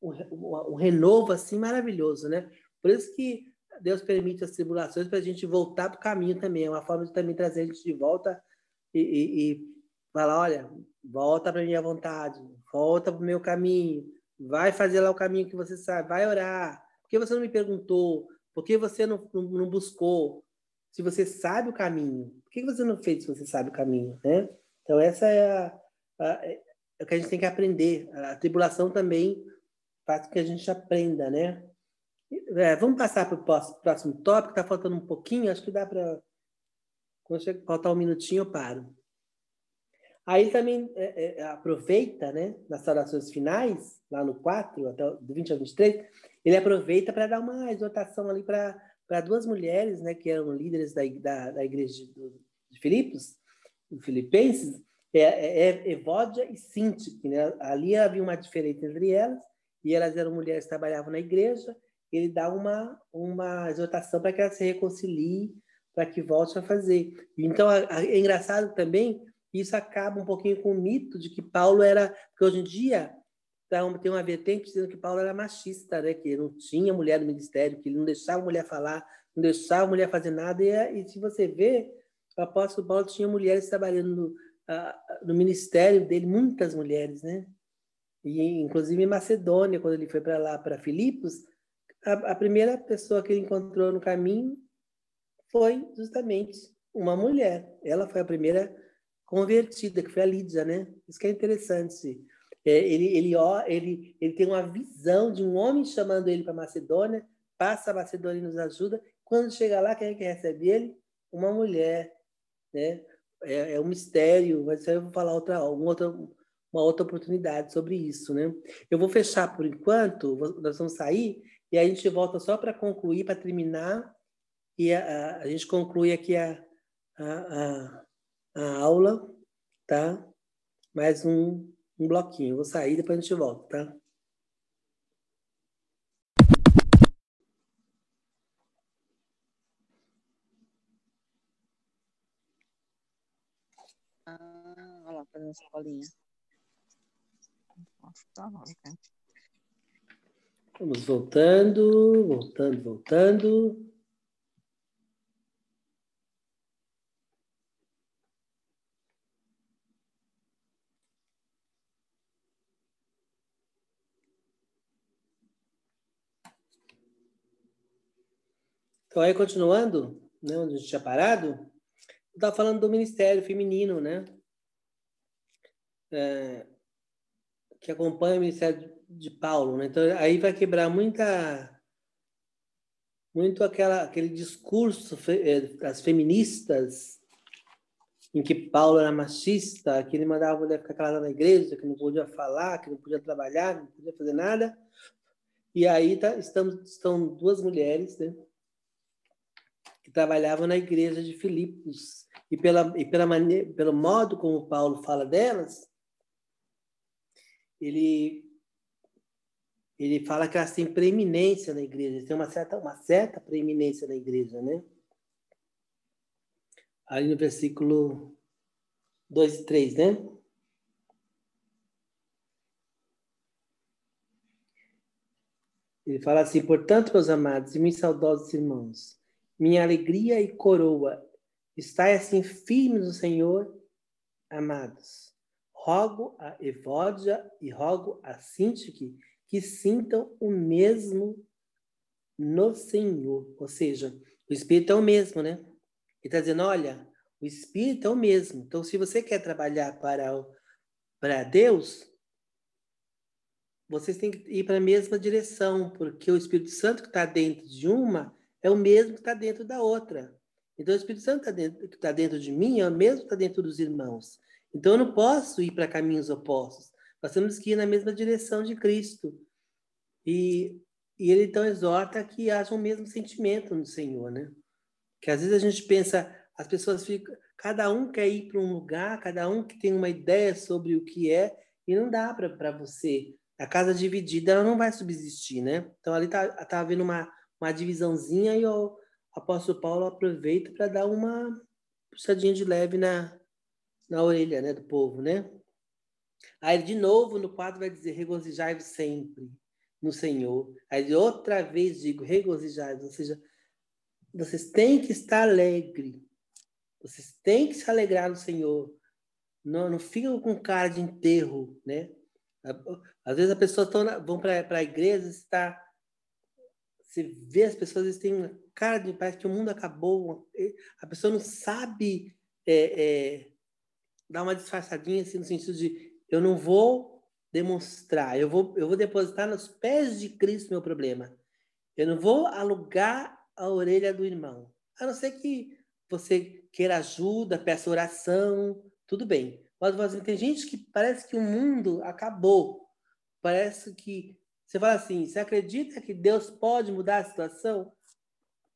um, um renovo assim maravilhoso, né? Por isso que Deus permite as tribulações para a gente voltar para o caminho também, é uma forma de também trazer a gente de volta e, e, e falar, olha, volta para minha vontade, volta para o meu caminho, vai fazer lá o caminho que você sabe, vai orar. Por que você não me perguntou? Por que você não, não, não buscou? Se você sabe o caminho, por que você não fez se você sabe o caminho, né? Então essa é, a, a, é o que a gente tem que aprender. A tribulação também faz com que a gente aprenda, né? É, vamos passar para o próximo tópico, está faltando um pouquinho, acho que dá para. Quando faltar um minutinho, eu paro. Aí também é, é, aproveita, né, nas orações finais, lá no 4, até do 20 ao 23, ele aproveita para dar uma exortação ali para duas mulheres, né, que eram líderes da, da, da igreja de, de Filipos, Filipenses, é, é, é Evódia e Sintique. Né? Ali havia uma diferença entre elas, e elas eram mulheres que trabalhavam na igreja, ele dá uma, uma exortação para que elas se reconciliem, para que volte a fazer. Então, é engraçado também isso acaba um pouquinho com o mito de que Paulo era. Porque hoje em dia tem uma vertente dizendo que Paulo era machista, né? que não tinha mulher no ministério, que ele não deixava a mulher falar, não deixava a mulher fazer nada. E, e se você vê, o apóstolo Paulo tinha mulheres trabalhando no, uh, no ministério dele, muitas mulheres, né? E, inclusive em Macedônia, quando ele foi para lá, para Filipos, a, a primeira pessoa que ele encontrou no caminho foi justamente uma mulher. Ela foi a primeira convertida, que foi a Lídia, né? Isso que é interessante. É, ele, ele, ó, ele, ele tem uma visão de um homem chamando ele para Macedônia, passa a Macedônia e nos ajuda. Quando chega lá, quem é que recebe ele? Uma mulher, né? É, é um mistério, mas eu vou falar outra, uma outra, uma outra oportunidade sobre isso, né? Eu vou fechar por enquanto, nós vamos sair e aí a gente volta só para concluir, para terminar, e a, a, a, gente conclui aqui a, a, a aula, tá? Mais um, um bloquinho. Vou sair, depois a gente volta, tá? Ah, olha lá, fazendo escolinha. Nossa, tá Vamos voltando, voltando, voltando. Então, aí, continuando, né, onde a gente tinha parado, eu estava falando do ministério feminino, né? É, que acompanha o ministério de Paulo, né? Então, aí vai quebrar muita muito aquela, aquele discurso é, das feministas em que Paulo era machista, que ele mandava a mulher ficar calada na igreja, que não podia falar, que não podia trabalhar, não podia fazer nada. E aí tá, estamos, estão duas mulheres, né? trabalhavam na igreja de Filipos. E, pela, e pela maneira, pelo modo como Paulo fala delas, ele, ele fala que elas têm preeminência na igreja, tem uma certa, uma certa preeminência na igreja, né? Aí no versículo 2 e 3, né? Ele fala assim: Portanto, meus amados e meus saudosos irmãos, minha alegria e coroa. Estai assim firmes no Senhor, amados. Rogo a Evódia e rogo a Sintique que sintam o mesmo no Senhor. Ou seja, o Espírito é o mesmo, né? Ele está dizendo, olha, o Espírito é o mesmo. Então, se você quer trabalhar para, o, para Deus, vocês têm que ir para a mesma direção, porque o Espírito Santo que está dentro de uma é o mesmo que está dentro da outra. Então, o Espírito Santo tá dentro, que está dentro de mim é o mesmo que está dentro dos irmãos. Então, eu não posso ir para caminhos opostos. Nós temos que ir na mesma direção de Cristo. E, e ele, então, exorta que haja o mesmo sentimento no Senhor, né? Que às vezes a gente pensa, as pessoas ficam... Cada um quer ir para um lugar, cada um que tem uma ideia sobre o que é, E não dá para você. A casa dividida ela não vai subsistir, né? Então ali tá, tá havendo uma, uma divisãozinha e o apóstolo Paulo aproveita para dar uma puxadinha de leve na, na orelha né, do povo, né? Aí de novo no quadro vai dizer regozijai-vos sempre no Senhor. Aí outra vez digo regozijai-vos, ou seja, vocês têm que estar alegre. Vocês têm que se alegrar no Senhor. Não, não ficam com cara de enterro, né? Às vezes as pessoas vão para a igreja, está você vê as pessoas eles têm uma cara de parece que o mundo acabou. A pessoa não sabe é, é, dar uma disfarçadinha assim no sentido de eu não vou demonstrar, eu vou eu vou depositar nos pés de Cristo meu problema. Eu não vou alugar a orelha do irmão. A não ser que você queira ajuda, peça oração, tudo bem. Mas assim, tem gente que parece que o mundo acabou. Parece que você fala assim, você acredita que Deus pode mudar a situação?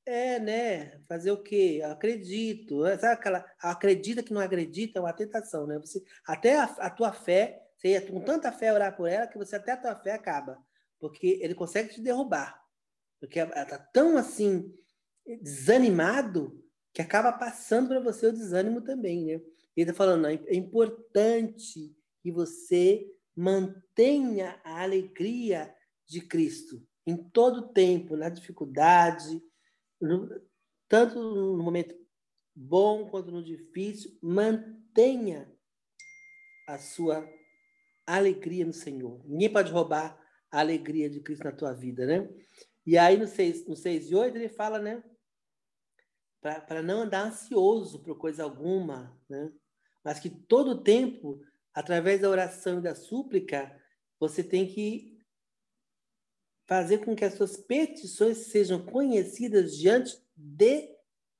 É, né? Fazer o quê? Acredito. Sabe aquela acredita que não acredita é uma tentação, né? Você até a, a tua fé, você ia com tanta fé orar por ela que você até a tua fé acaba, porque ele consegue te derrubar. Porque ela está tão assim, desanimado, que acaba passando para você o desânimo também, né? Ele está falando, não, é importante que você mantenha a alegria de Cristo em todo tempo, na dificuldade, tanto no momento bom quanto no difícil, mantenha a sua alegria no Senhor. Ninguém pode roubar a alegria de Cristo na tua vida, né? E aí, no 6, no 6 e 8, ele fala, né? Para não andar ansioso por coisa alguma, né? Mas que todo tempo, através da oração e da súplica, você tem que fazer com que as suas petições sejam conhecidas diante de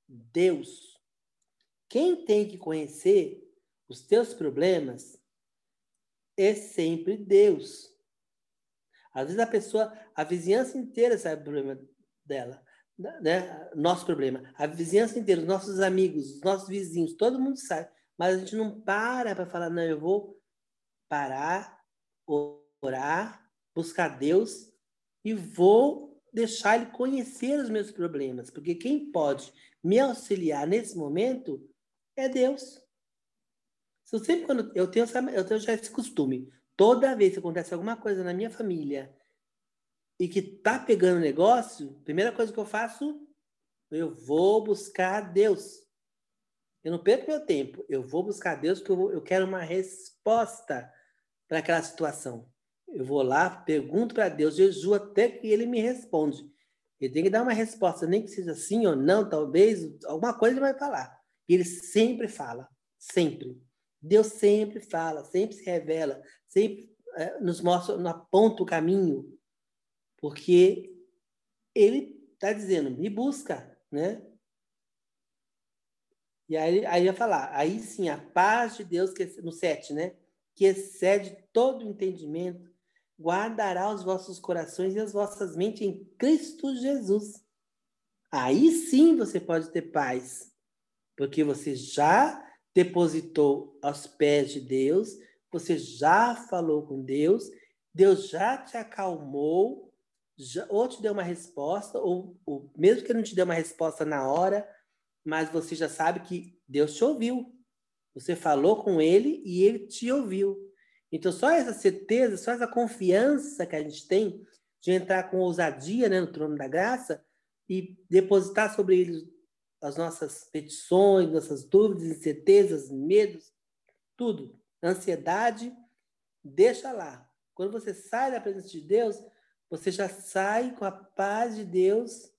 Deus. Quem tem que conhecer os teus problemas é sempre Deus. Às vezes a pessoa, a vizinhança inteira sabe o problema dela, né? Nosso problema. A vizinhança inteira, os nossos amigos, os nossos vizinhos, todo mundo sabe. Mas a gente não para para falar, não, eu vou parar, orar, buscar Deus e vou deixar ele conhecer os meus problemas, porque quem pode me auxiliar nesse momento é Deus. Eu sempre quando eu tenho, eu tenho já esse costume, Toda vez que acontece alguma coisa na minha família e que tá pegando negócio, primeira coisa que eu faço, eu vou buscar Deus. Eu não perco meu tempo, eu vou buscar Deus porque eu, eu quero uma resposta para aquela situação. Eu vou lá, pergunto para Deus, jejuo até que ele me responde. Ele tem que dar uma resposta, nem que seja sim ou não, talvez, alguma coisa ele vai falar. Ele sempre fala, sempre. Deus sempre fala, sempre se revela, sempre é, nos mostra, nos aponta o caminho, porque ele está dizendo, me busca, né? E aí, aí ia falar, aí sim, a paz de Deus, que, no 7, né? Que excede todo entendimento, guardará os vossos corações e as vossas mentes em Cristo Jesus. Aí sim você pode ter paz, porque você já depositou aos pés de Deus, você já falou com Deus, Deus já te acalmou, já, ou te deu uma resposta, ou, ou mesmo que ele não te dê uma resposta na hora, mas você já sabe que Deus te ouviu. Você falou com ele e ele te ouviu. Então, só essa certeza, só essa confiança que a gente tem de entrar com ousadia né, no trono da graça e depositar sobre ele as nossas petições, nossas dúvidas, incertezas, medos, tudo, ansiedade, deixa lá. Quando você sai da presença de Deus, você já sai com a paz de Deus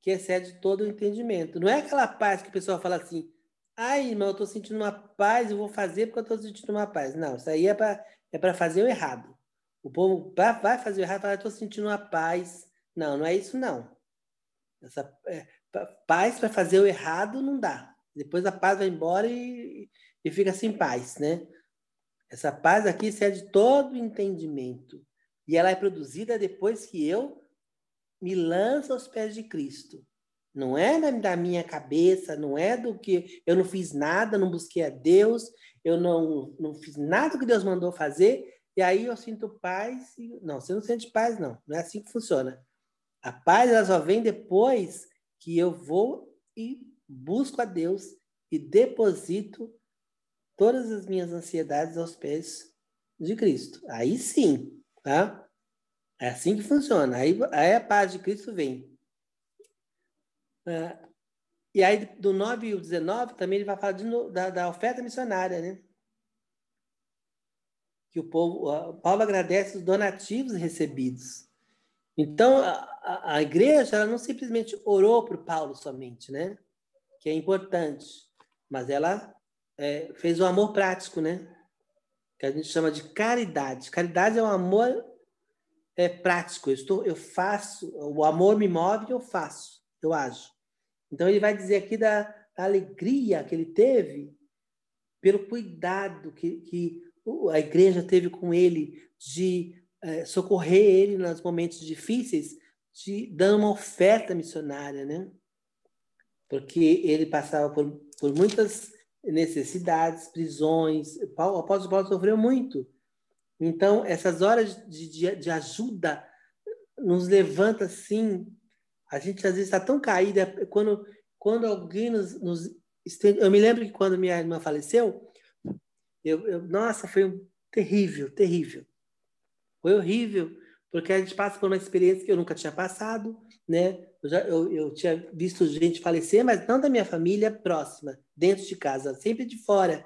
que excede todo o entendimento. Não é aquela paz que o pessoal fala assim, ai, irmão, eu estou sentindo uma paz, eu vou fazer porque eu estou sentindo uma paz. Não, isso aí é para é fazer o errado. O povo vai fazer o errado fala, estou sentindo uma paz. Não, não é isso não. Essa, é, paz para fazer o errado não dá. Depois a paz vai embora e, e fica sem paz, né? Essa paz aqui cede todo o entendimento. E ela é produzida depois que eu me lanço aos pés de Cristo. Não é da minha cabeça, não é do que eu não fiz nada, não busquei a Deus, eu não, não fiz nada que Deus mandou fazer, e aí eu sinto paz. E... Não, você não sente paz, não. Não é assim que funciona. A paz ela só vem depois que eu vou e busco a Deus e deposito todas as minhas ansiedades aos pés de Cristo. Aí sim, tá? É assim que funciona. Aí, aí a paz de Cristo vem. É, e aí, do 9 e o 19, também ele vai falar de, da, da oferta missionária, né? Que o povo, Paulo agradece os donativos recebidos. Então, a, a igreja ela não simplesmente orou por Paulo somente, né? Que é importante, mas ela é, fez o amor prático, né? Que a gente chama de caridade. Caridade é um amor é, prático. Eu, estou, eu faço, o amor me move e eu faço, eu ajo. Então, ele vai dizer aqui da, da alegria que ele teve pelo cuidado que, que a igreja teve com ele de é, socorrer ele nos momentos difíceis, de, dando uma oferta missionária, né? Porque ele passava por, por muitas necessidades, prisões. O apóstolo Paulo sofreu muito. Então, essas horas de, de, de ajuda nos levanta assim. A gente às vezes está tão caída quando, quando alguém nos, nos. Eu me lembro que quando minha irmã faleceu, eu, eu, nossa, foi um terrível, terrível. Foi horrível, porque a gente passa por uma experiência que eu nunca tinha passado, né? Eu, já, eu, eu tinha visto gente falecer, mas não da minha família próxima, dentro de casa, sempre de fora.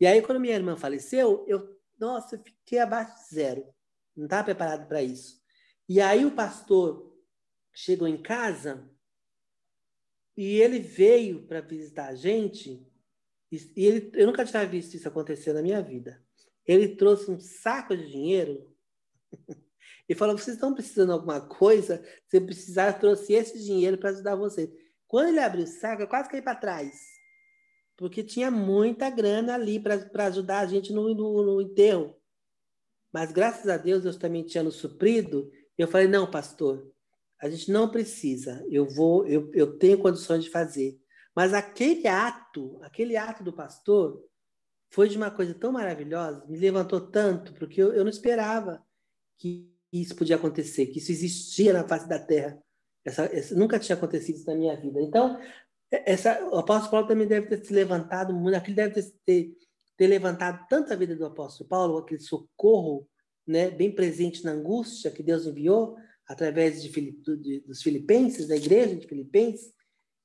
E aí, quando minha irmã faleceu, eu, nossa, eu fiquei abaixo de zero. Não estava preparado para isso. E aí, o pastor chegou em casa e ele veio para visitar a gente. E ele, eu nunca tinha visto isso acontecer na minha vida. Ele trouxe um saco de dinheiro [LAUGHS] e falou: vocês estão precisando de alguma coisa? Se precisar, eu trouxe esse dinheiro para ajudar vocês. Quando ele abriu o saco, eu quase caí para trás. Porque tinha muita grana ali para ajudar a gente no, no, no, enterro. Mas graças a Deus, Deus também tinha nos suprido. Eu falei: não, pastor, a gente não precisa. Eu vou, eu, eu tenho condições de fazer. Mas aquele ato, aquele ato do pastor, foi de uma coisa tão maravilhosa, me levantou tanto, porque eu, eu não esperava que isso podia acontecer, que isso existia na face da Terra. Essa, essa, nunca tinha acontecido isso na minha vida. Então, essa, o apóstolo Paulo também deve ter se levantado muito, aquilo deve ter, ter, ter levantado tanto a vida do apóstolo Paulo, aquele socorro né, bem presente na angústia que Deus enviou através de, dos filipenses, da igreja de Filipenses,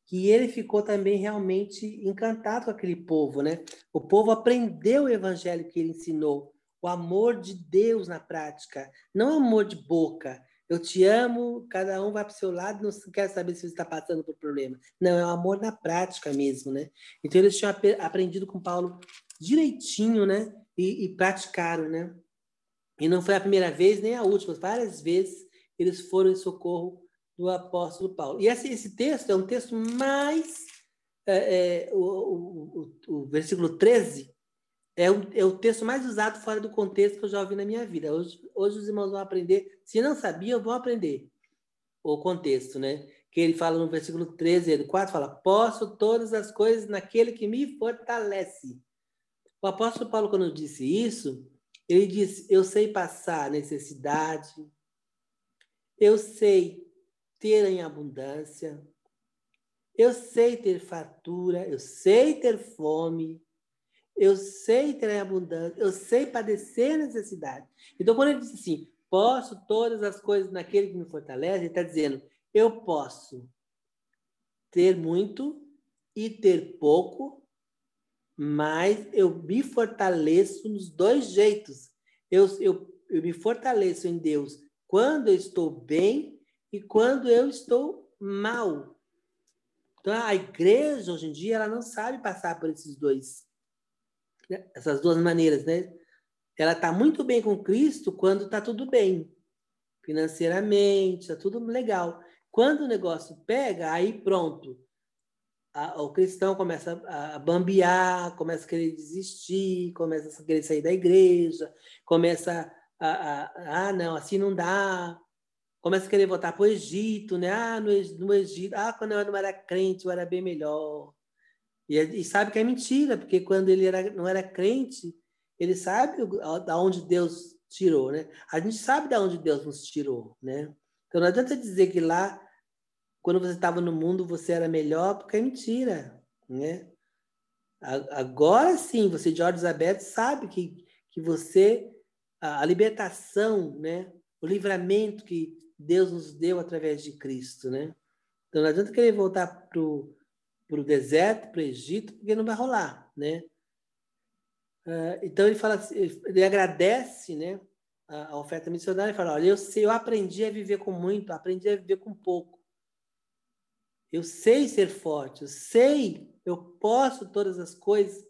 que ele ficou também realmente encantado com aquele povo. Né? O povo aprendeu o evangelho que ele ensinou, o amor de Deus na prática, não amor de boca. Eu te amo, cada um vai para o seu lado, não quer saber se você está passando por problema. Não, é o amor na prática mesmo, né? Então eles tinham aprendido com Paulo direitinho, né? E, e praticaram, né? E não foi a primeira vez nem a última, várias vezes eles foram em socorro do apóstolo Paulo. E esse, esse texto é um texto mais. É, é, o, o, o, o versículo 13 é o, é o texto mais usado fora do contexto que eu já ouvi na minha vida. Hoje, hoje os irmãos vão aprender, se não sabiam, vão aprender o contexto, né? Que ele fala no versículo 13 do 4, fala, posso todas as coisas naquele que me fortalece. O apóstolo Paulo, quando disse isso, ele disse, eu sei passar necessidade, eu sei ter em abundância, eu sei ter fartura, eu sei ter fome, eu sei ter abundância, eu sei padecer necessidade. Então, quando ele diz assim, posso todas as coisas naquele que me fortalece, ele está dizendo, eu posso ter muito e ter pouco, mas eu me fortaleço nos dois jeitos. Eu, eu, eu me fortaleço em Deus quando eu estou bem e quando eu estou mal. Então, a igreja, hoje em dia, ela não sabe passar por esses dois né? essas duas maneiras, né? Ela está muito bem com Cristo quando está tudo bem, financeiramente, está tudo legal. Quando o negócio pega, aí pronto. A, o cristão começa a, a bambear, começa a querer desistir, começa a querer sair da igreja, começa a, a, a ah, não, assim não dá. começa a querer voltar para o Egito, né? Ah, no, no, Egito, ah, quando eu não era crente, eu era bem melhor. E, e sabe que é mentira, porque quando ele era, não era crente, ele sabe da onde Deus tirou, né? A gente sabe da onde Deus nos tirou, né? Então não adianta dizer que lá, quando você estava no mundo, você era melhor, porque é mentira, né? Agora sim, você de olhos abertos sabe que, que você, a, libertação, né? O livramento que Deus nos deu através de Cristo, né? Então não adianta querer voltar para o deserto, para o Egito, porque não vai rolar, né? Uh, então ele fala, assim, ele agradece, né, a oferta missionária e fala, olha, eu sei, eu aprendi a viver com muito, aprendi a viver com pouco. Eu sei ser forte, eu sei, eu posso todas as coisas,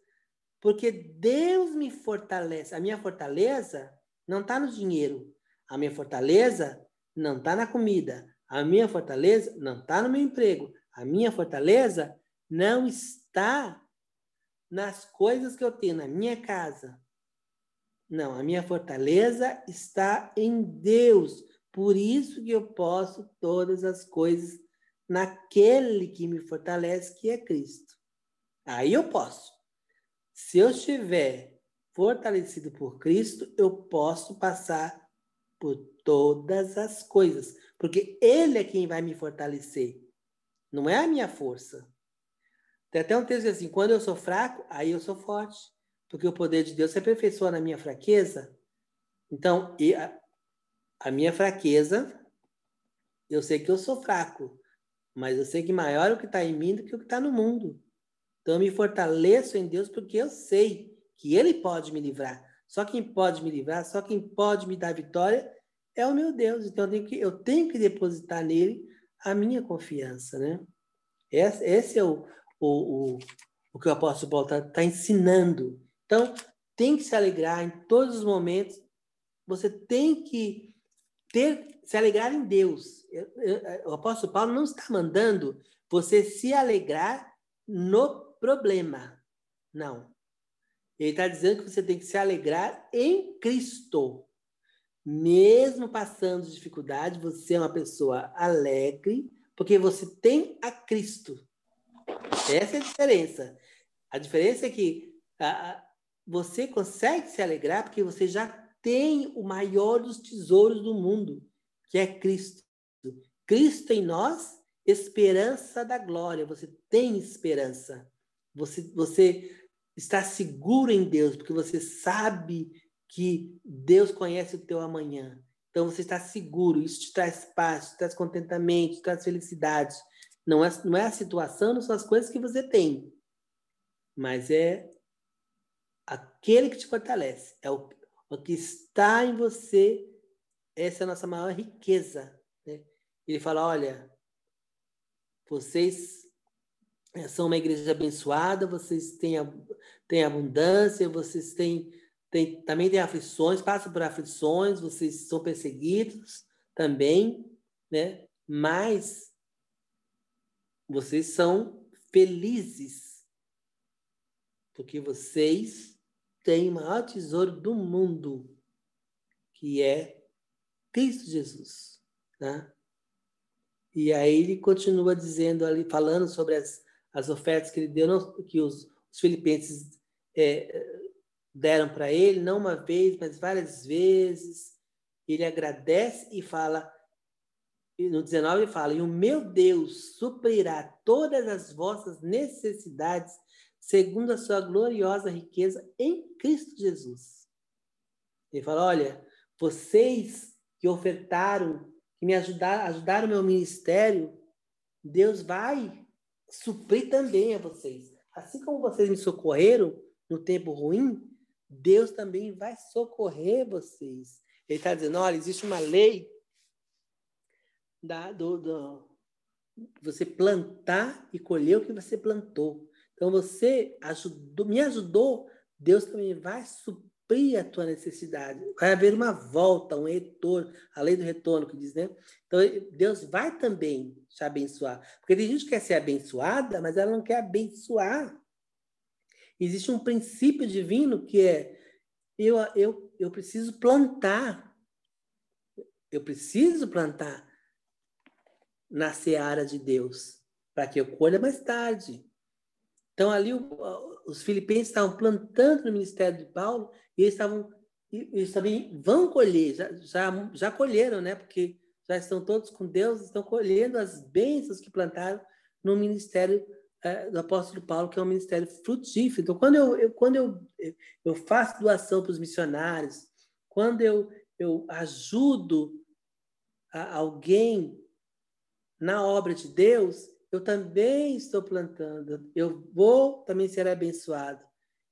porque Deus me fortalece. A minha fortaleza não está no dinheiro, a minha fortaleza não está na comida. A minha fortaleza não está no meu emprego. A minha fortaleza não está nas coisas que eu tenho na minha casa. Não, a minha fortaleza está em Deus. Por isso que eu posso todas as coisas naquele que me fortalece, que é Cristo. Aí eu posso. Se eu estiver fortalecido por Cristo, eu posso passar por todas as coisas, porque Ele é quem vai me fortalecer, não é a minha força. Tem até um texto assim: quando eu sou fraco, aí eu sou forte, porque o poder de Deus se aperfeiçoa na minha fraqueza. Então, a, minha fraqueza, eu sei que eu sou fraco, mas eu sei que maior é o que está em mim do que o que está no mundo. Então, eu me fortaleço em Deus porque eu sei que Ele pode me livrar. Só quem pode me livrar, só quem pode me dar vitória é o meu Deus. Então eu tenho que, eu tenho que depositar nele a minha confiança, né? Esse, esse é o, o, o, o, que o apóstolo Paulo está tá ensinando. Então, tem que se alegrar em todos os momentos. Você tem que ter, se alegrar em Deus. O apóstolo Paulo não está mandando você se alegrar no problema. Não. Ele está dizendo que você tem que se alegrar em Cristo. Mesmo passando dificuldade, você é uma pessoa alegre, porque você tem a Cristo. Essa é a diferença. A diferença é que você consegue se alegrar porque você já tem o maior dos tesouros do mundo, que é Cristo. Cristo em nós, esperança da glória. Você tem esperança. Você, você estar seguro em Deus, porque você sabe que Deus conhece o teu amanhã. Então você está seguro, isso te traz paz, te traz contentamento, te traz felicidade. Não é, não é a situação, não são as coisas que você tem, mas é aquele que te fortalece, é o, o que está em você. Essa é a nossa maior riqueza. Né? Ele fala: olha, vocês são uma igreja abençoada, vocês têm, têm abundância, vocês têm, têm, também têm aflições, passam por aflições, vocês são perseguidos também, né? mas vocês são felizes, porque vocês têm o maior tesouro do mundo, que é Cristo Jesus. Né? E aí ele continua dizendo ali, falando sobre as as ofertas que ele deu, não, que os, os filipenses é, deram para ele, não uma vez, mas várias vezes. Ele agradece e fala, no 19 ele fala, e o meu Deus suprirá todas as vossas necessidades segundo a sua gloriosa riqueza em Cristo Jesus. Ele fala, olha, vocês que ofertaram, que me ajudaram, ajudaram o meu ministério, Deus vai suprir também a vocês. Assim como vocês me socorreram no tempo ruim, Deus também vai socorrer vocês. Ele está dizendo: olha, existe uma lei da, do, do, você plantar e colher o que você plantou. Então você ajudou, me ajudou, Deus também vai suprir a tua necessidade. Vai haver uma volta, um retorno, a lei do retorno que diz, né? Então, Deus vai também te abençoar. Porque tem gente que quer ser abençoada, mas ela não quer abençoar. Existe um princípio divino que é eu, eu, eu preciso plantar. eu preciso plantar na seara de Deus, para que eu colha mais tarde. Então, ali, os filipenses estavam plantando no ministério de Paulo e eles estavam eles também vão colher, já, já, já colheram, né? Porque já estão todos com Deus, estão colhendo as bênçãos que plantaram no ministério é, do apóstolo Paulo, que é um ministério frutífero. Então, quando eu, eu quando eu, eu faço doação para os missionários, quando eu, eu ajudo alguém na obra de Deus, eu também estou plantando, eu vou também ser abençoado.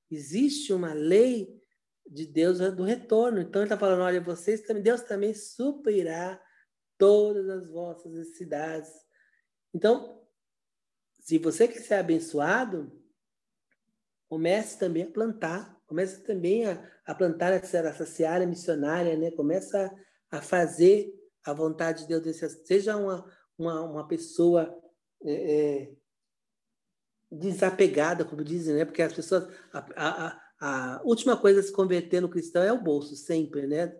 Existe uma lei de Deus do retorno. Então ele está falando: olha, vocês também, Deus também suprirá todas as vossas necessidades. Então, se você quer ser abençoado, comece também a plantar, comece também a, a plantar essa, seara missionária, né? Começa a, a fazer a vontade de Deus, seja uma, uma, uma pessoa é, é, desapegada, como dizem, né? Porque as pessoas, a, a, a última coisa a se converter no cristão é o bolso, sempre, né?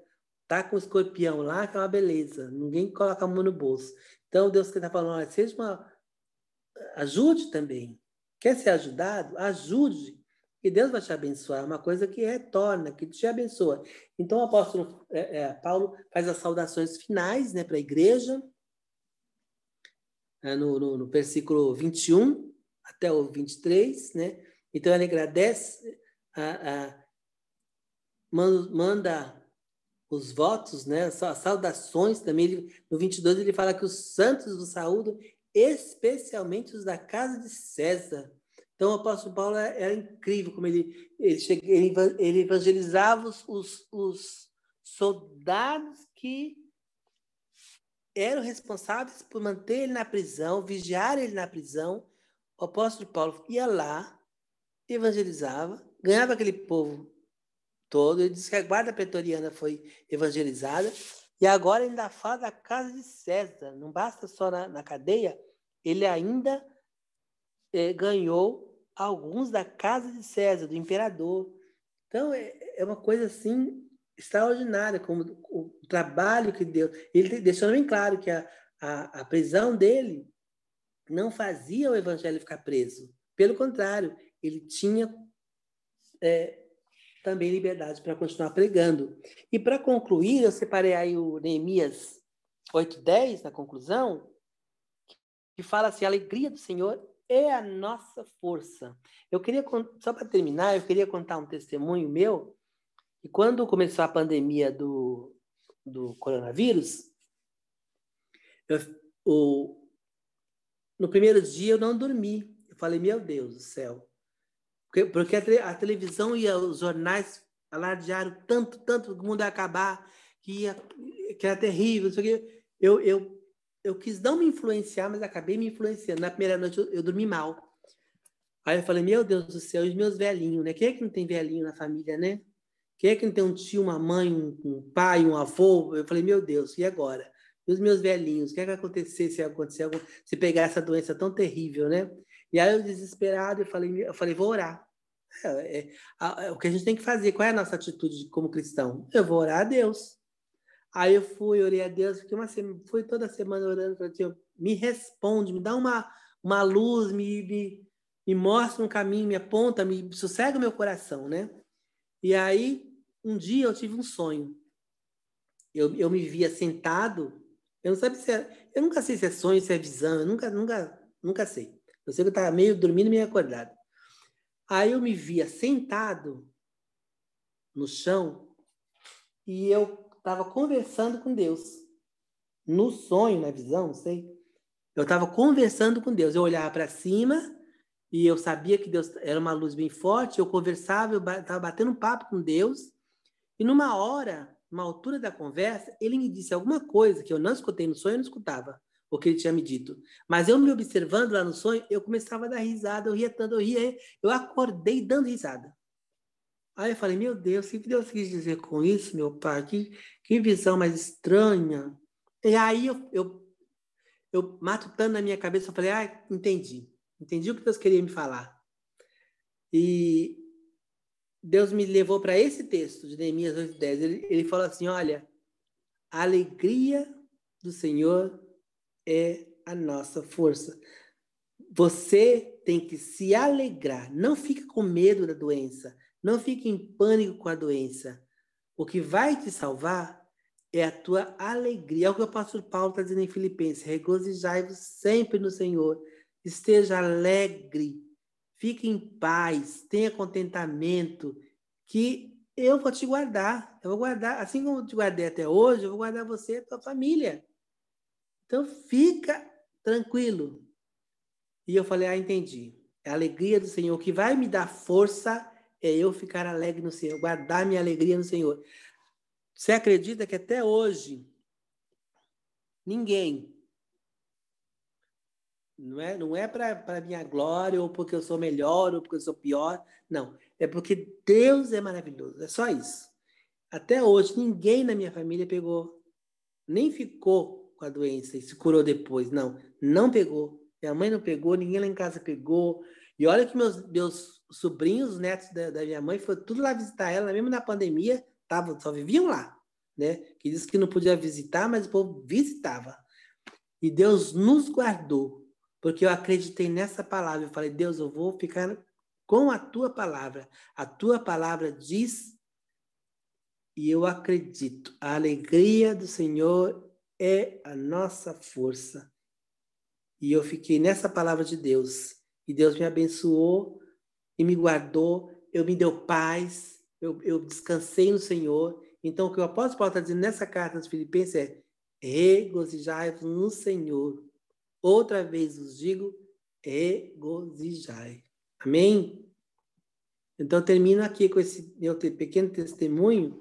Tá com o escorpião lá, que é uma beleza. Ninguém coloca a mão no bolso. Então, Deus que está falando, seja uma... Ajude também. Quer ser ajudado? Ajude. E Deus vai te abençoar. É uma coisa que retorna, que te abençoa. Então, o apóstolo é, é, Paulo faz as saudações finais né, para a igreja, é, no, no, no versículo 21 até o 23, né? Então, ele agradece, a, a, manda os votos, né? As saudações também. Ele, no 22 ele fala que os santos o saúdam, especialmente os da casa de César. Então, o apóstolo Paulo era, era incrível como ele, ele, ele, ele evangelizava os, os, os soldados que eram responsáveis por manter ele na prisão, vigiar ele na prisão. O apóstolo Paulo ia lá, evangelizava, ganhava aquele povo todo. Ele disse que a guarda pretoriana foi evangelizada. E agora ainda fala da casa de César. Não basta só na, na cadeia, ele ainda é, ganhou alguns da casa de César, do imperador. Então, é, é uma coisa assim extraordinária, como o trabalho que deu. Ele deixou bem claro que a, a, a prisão dele não fazia o evangelho ficar preso. Pelo contrário, ele tinha é, também liberdade para continuar pregando. E para concluir, eu separei aí o Neemias 8:10 na conclusão, que fala assim: a alegria do Senhor é a nossa força. Eu queria só para terminar, eu queria contar um testemunho meu. E quando começou a pandemia do, do coronavírus, eu, o, no primeiro dia eu não dormi. Eu falei, meu Deus do céu, porque, porque a, a, televisão e os jornais alardearam tanto, tanto que o mundo ia acabar, que, ia, que era terrível. Eu, eu, eu quis não me influenciar, mas acabei me influenciando. Na primeira noite eu, eu dormi mal. Aí eu falei, meu Deus do céu, os meus velhinhos, né? Quem é que não tem velhinho na família, né? Quem é que não tem um tio, uma mãe, um, um pai, um avô? Eu falei, meu Deus, e agora? E os meus velhinhos, o que é que vai acontecer se acontecer se pegar essa doença tão terrível, né? E aí eu desesperado, eu falei, eu falei, vou orar. É, é, é, o que a gente tem que fazer, qual é a nossa atitude como cristão? Eu vou orar a Deus. Aí eu fui, orei a Deus, fiquei uma semana, fui toda semana orando para Deus, me responde, me dá uma, uma luz, me, me, me mostra um caminho, me aponta, me sossega o meu coração, né? E aí, um dia eu tive um sonho. Eu, eu me via sentado, eu não sabia se eu nunca sei se é sonho, se é visão, eu nunca, nunca, nunca sei. Eu sei que eu estava meio dormindo, meio acordado. Aí eu me via sentado no chão e eu estava conversando com Deus. No sonho, na visão, não sei. Eu estava conversando com Deus. Eu olhava para cima e eu sabia que Deus era uma luz bem forte. Eu conversava, eu estava batendo um papo com Deus. E numa hora, numa altura da conversa, ele me disse alguma coisa que eu não escutei no sonho, eu não escutava o que ele tinha me dito. Mas eu me observando lá no sonho, eu começava a dar risada, eu ria tanto, eu ria, eu acordei dando risada. Aí eu falei, meu Deus, o que Deus quis dizer com isso, meu pai? Que, que visão mais estranha. E aí eu, eu, eu matutando na minha cabeça, eu falei, ah, entendi. Entendi o que Deus queria me falar. E Deus me levou para esse texto de Neemias 8,10. Ele, ele falou assim, olha, A alegria do Senhor é a nossa força. Você tem que se alegrar. Não fique com medo da doença. Não fique em pânico com a doença. O que vai te salvar é a tua alegria. É o que o apóstolo Paulo está dizendo em Filipenses. Regozijai-vos sempre no Senhor. Esteja alegre. Fique em paz. Tenha contentamento. Que eu vou te guardar. Eu vou guardar. Assim como eu te guardei até hoje, eu vou guardar você e a tua família. Então fica tranquilo. E eu falei: Ah, entendi. É a alegria do Senhor que vai me dar força é eu ficar alegre no Senhor, guardar minha alegria no Senhor. Você acredita que até hoje ninguém não é, não é para minha glória ou porque eu sou melhor ou porque eu sou pior, não. É porque Deus é maravilhoso, é só isso. Até hoje ninguém na minha família pegou, nem ficou com a doença e se curou depois, não, não pegou. Minha mãe não pegou, ninguém lá em casa pegou. E olha que meus, meus sobrinhos, os netos da, da minha mãe, foram tudo lá visitar ela, mesmo na pandemia, tava, só viviam lá, né? Que disse que não podia visitar, mas o povo visitava. E Deus nos guardou, porque eu acreditei nessa palavra. Eu falei, Deus, eu vou ficar com a tua palavra. A tua palavra diz, e eu acredito. A alegria do Senhor é a nossa força. E eu fiquei nessa palavra de Deus. E Deus me abençoou e me guardou. Eu me deu paz. Eu, eu descansei no Senhor. Então, o que o apóstolo Paulo está dizendo nessa carta aos Filipenses é: regozijai-vos no Senhor. Outra vez vos digo: regozijai. Amém? Então, termino aqui com esse meu pequeno testemunho.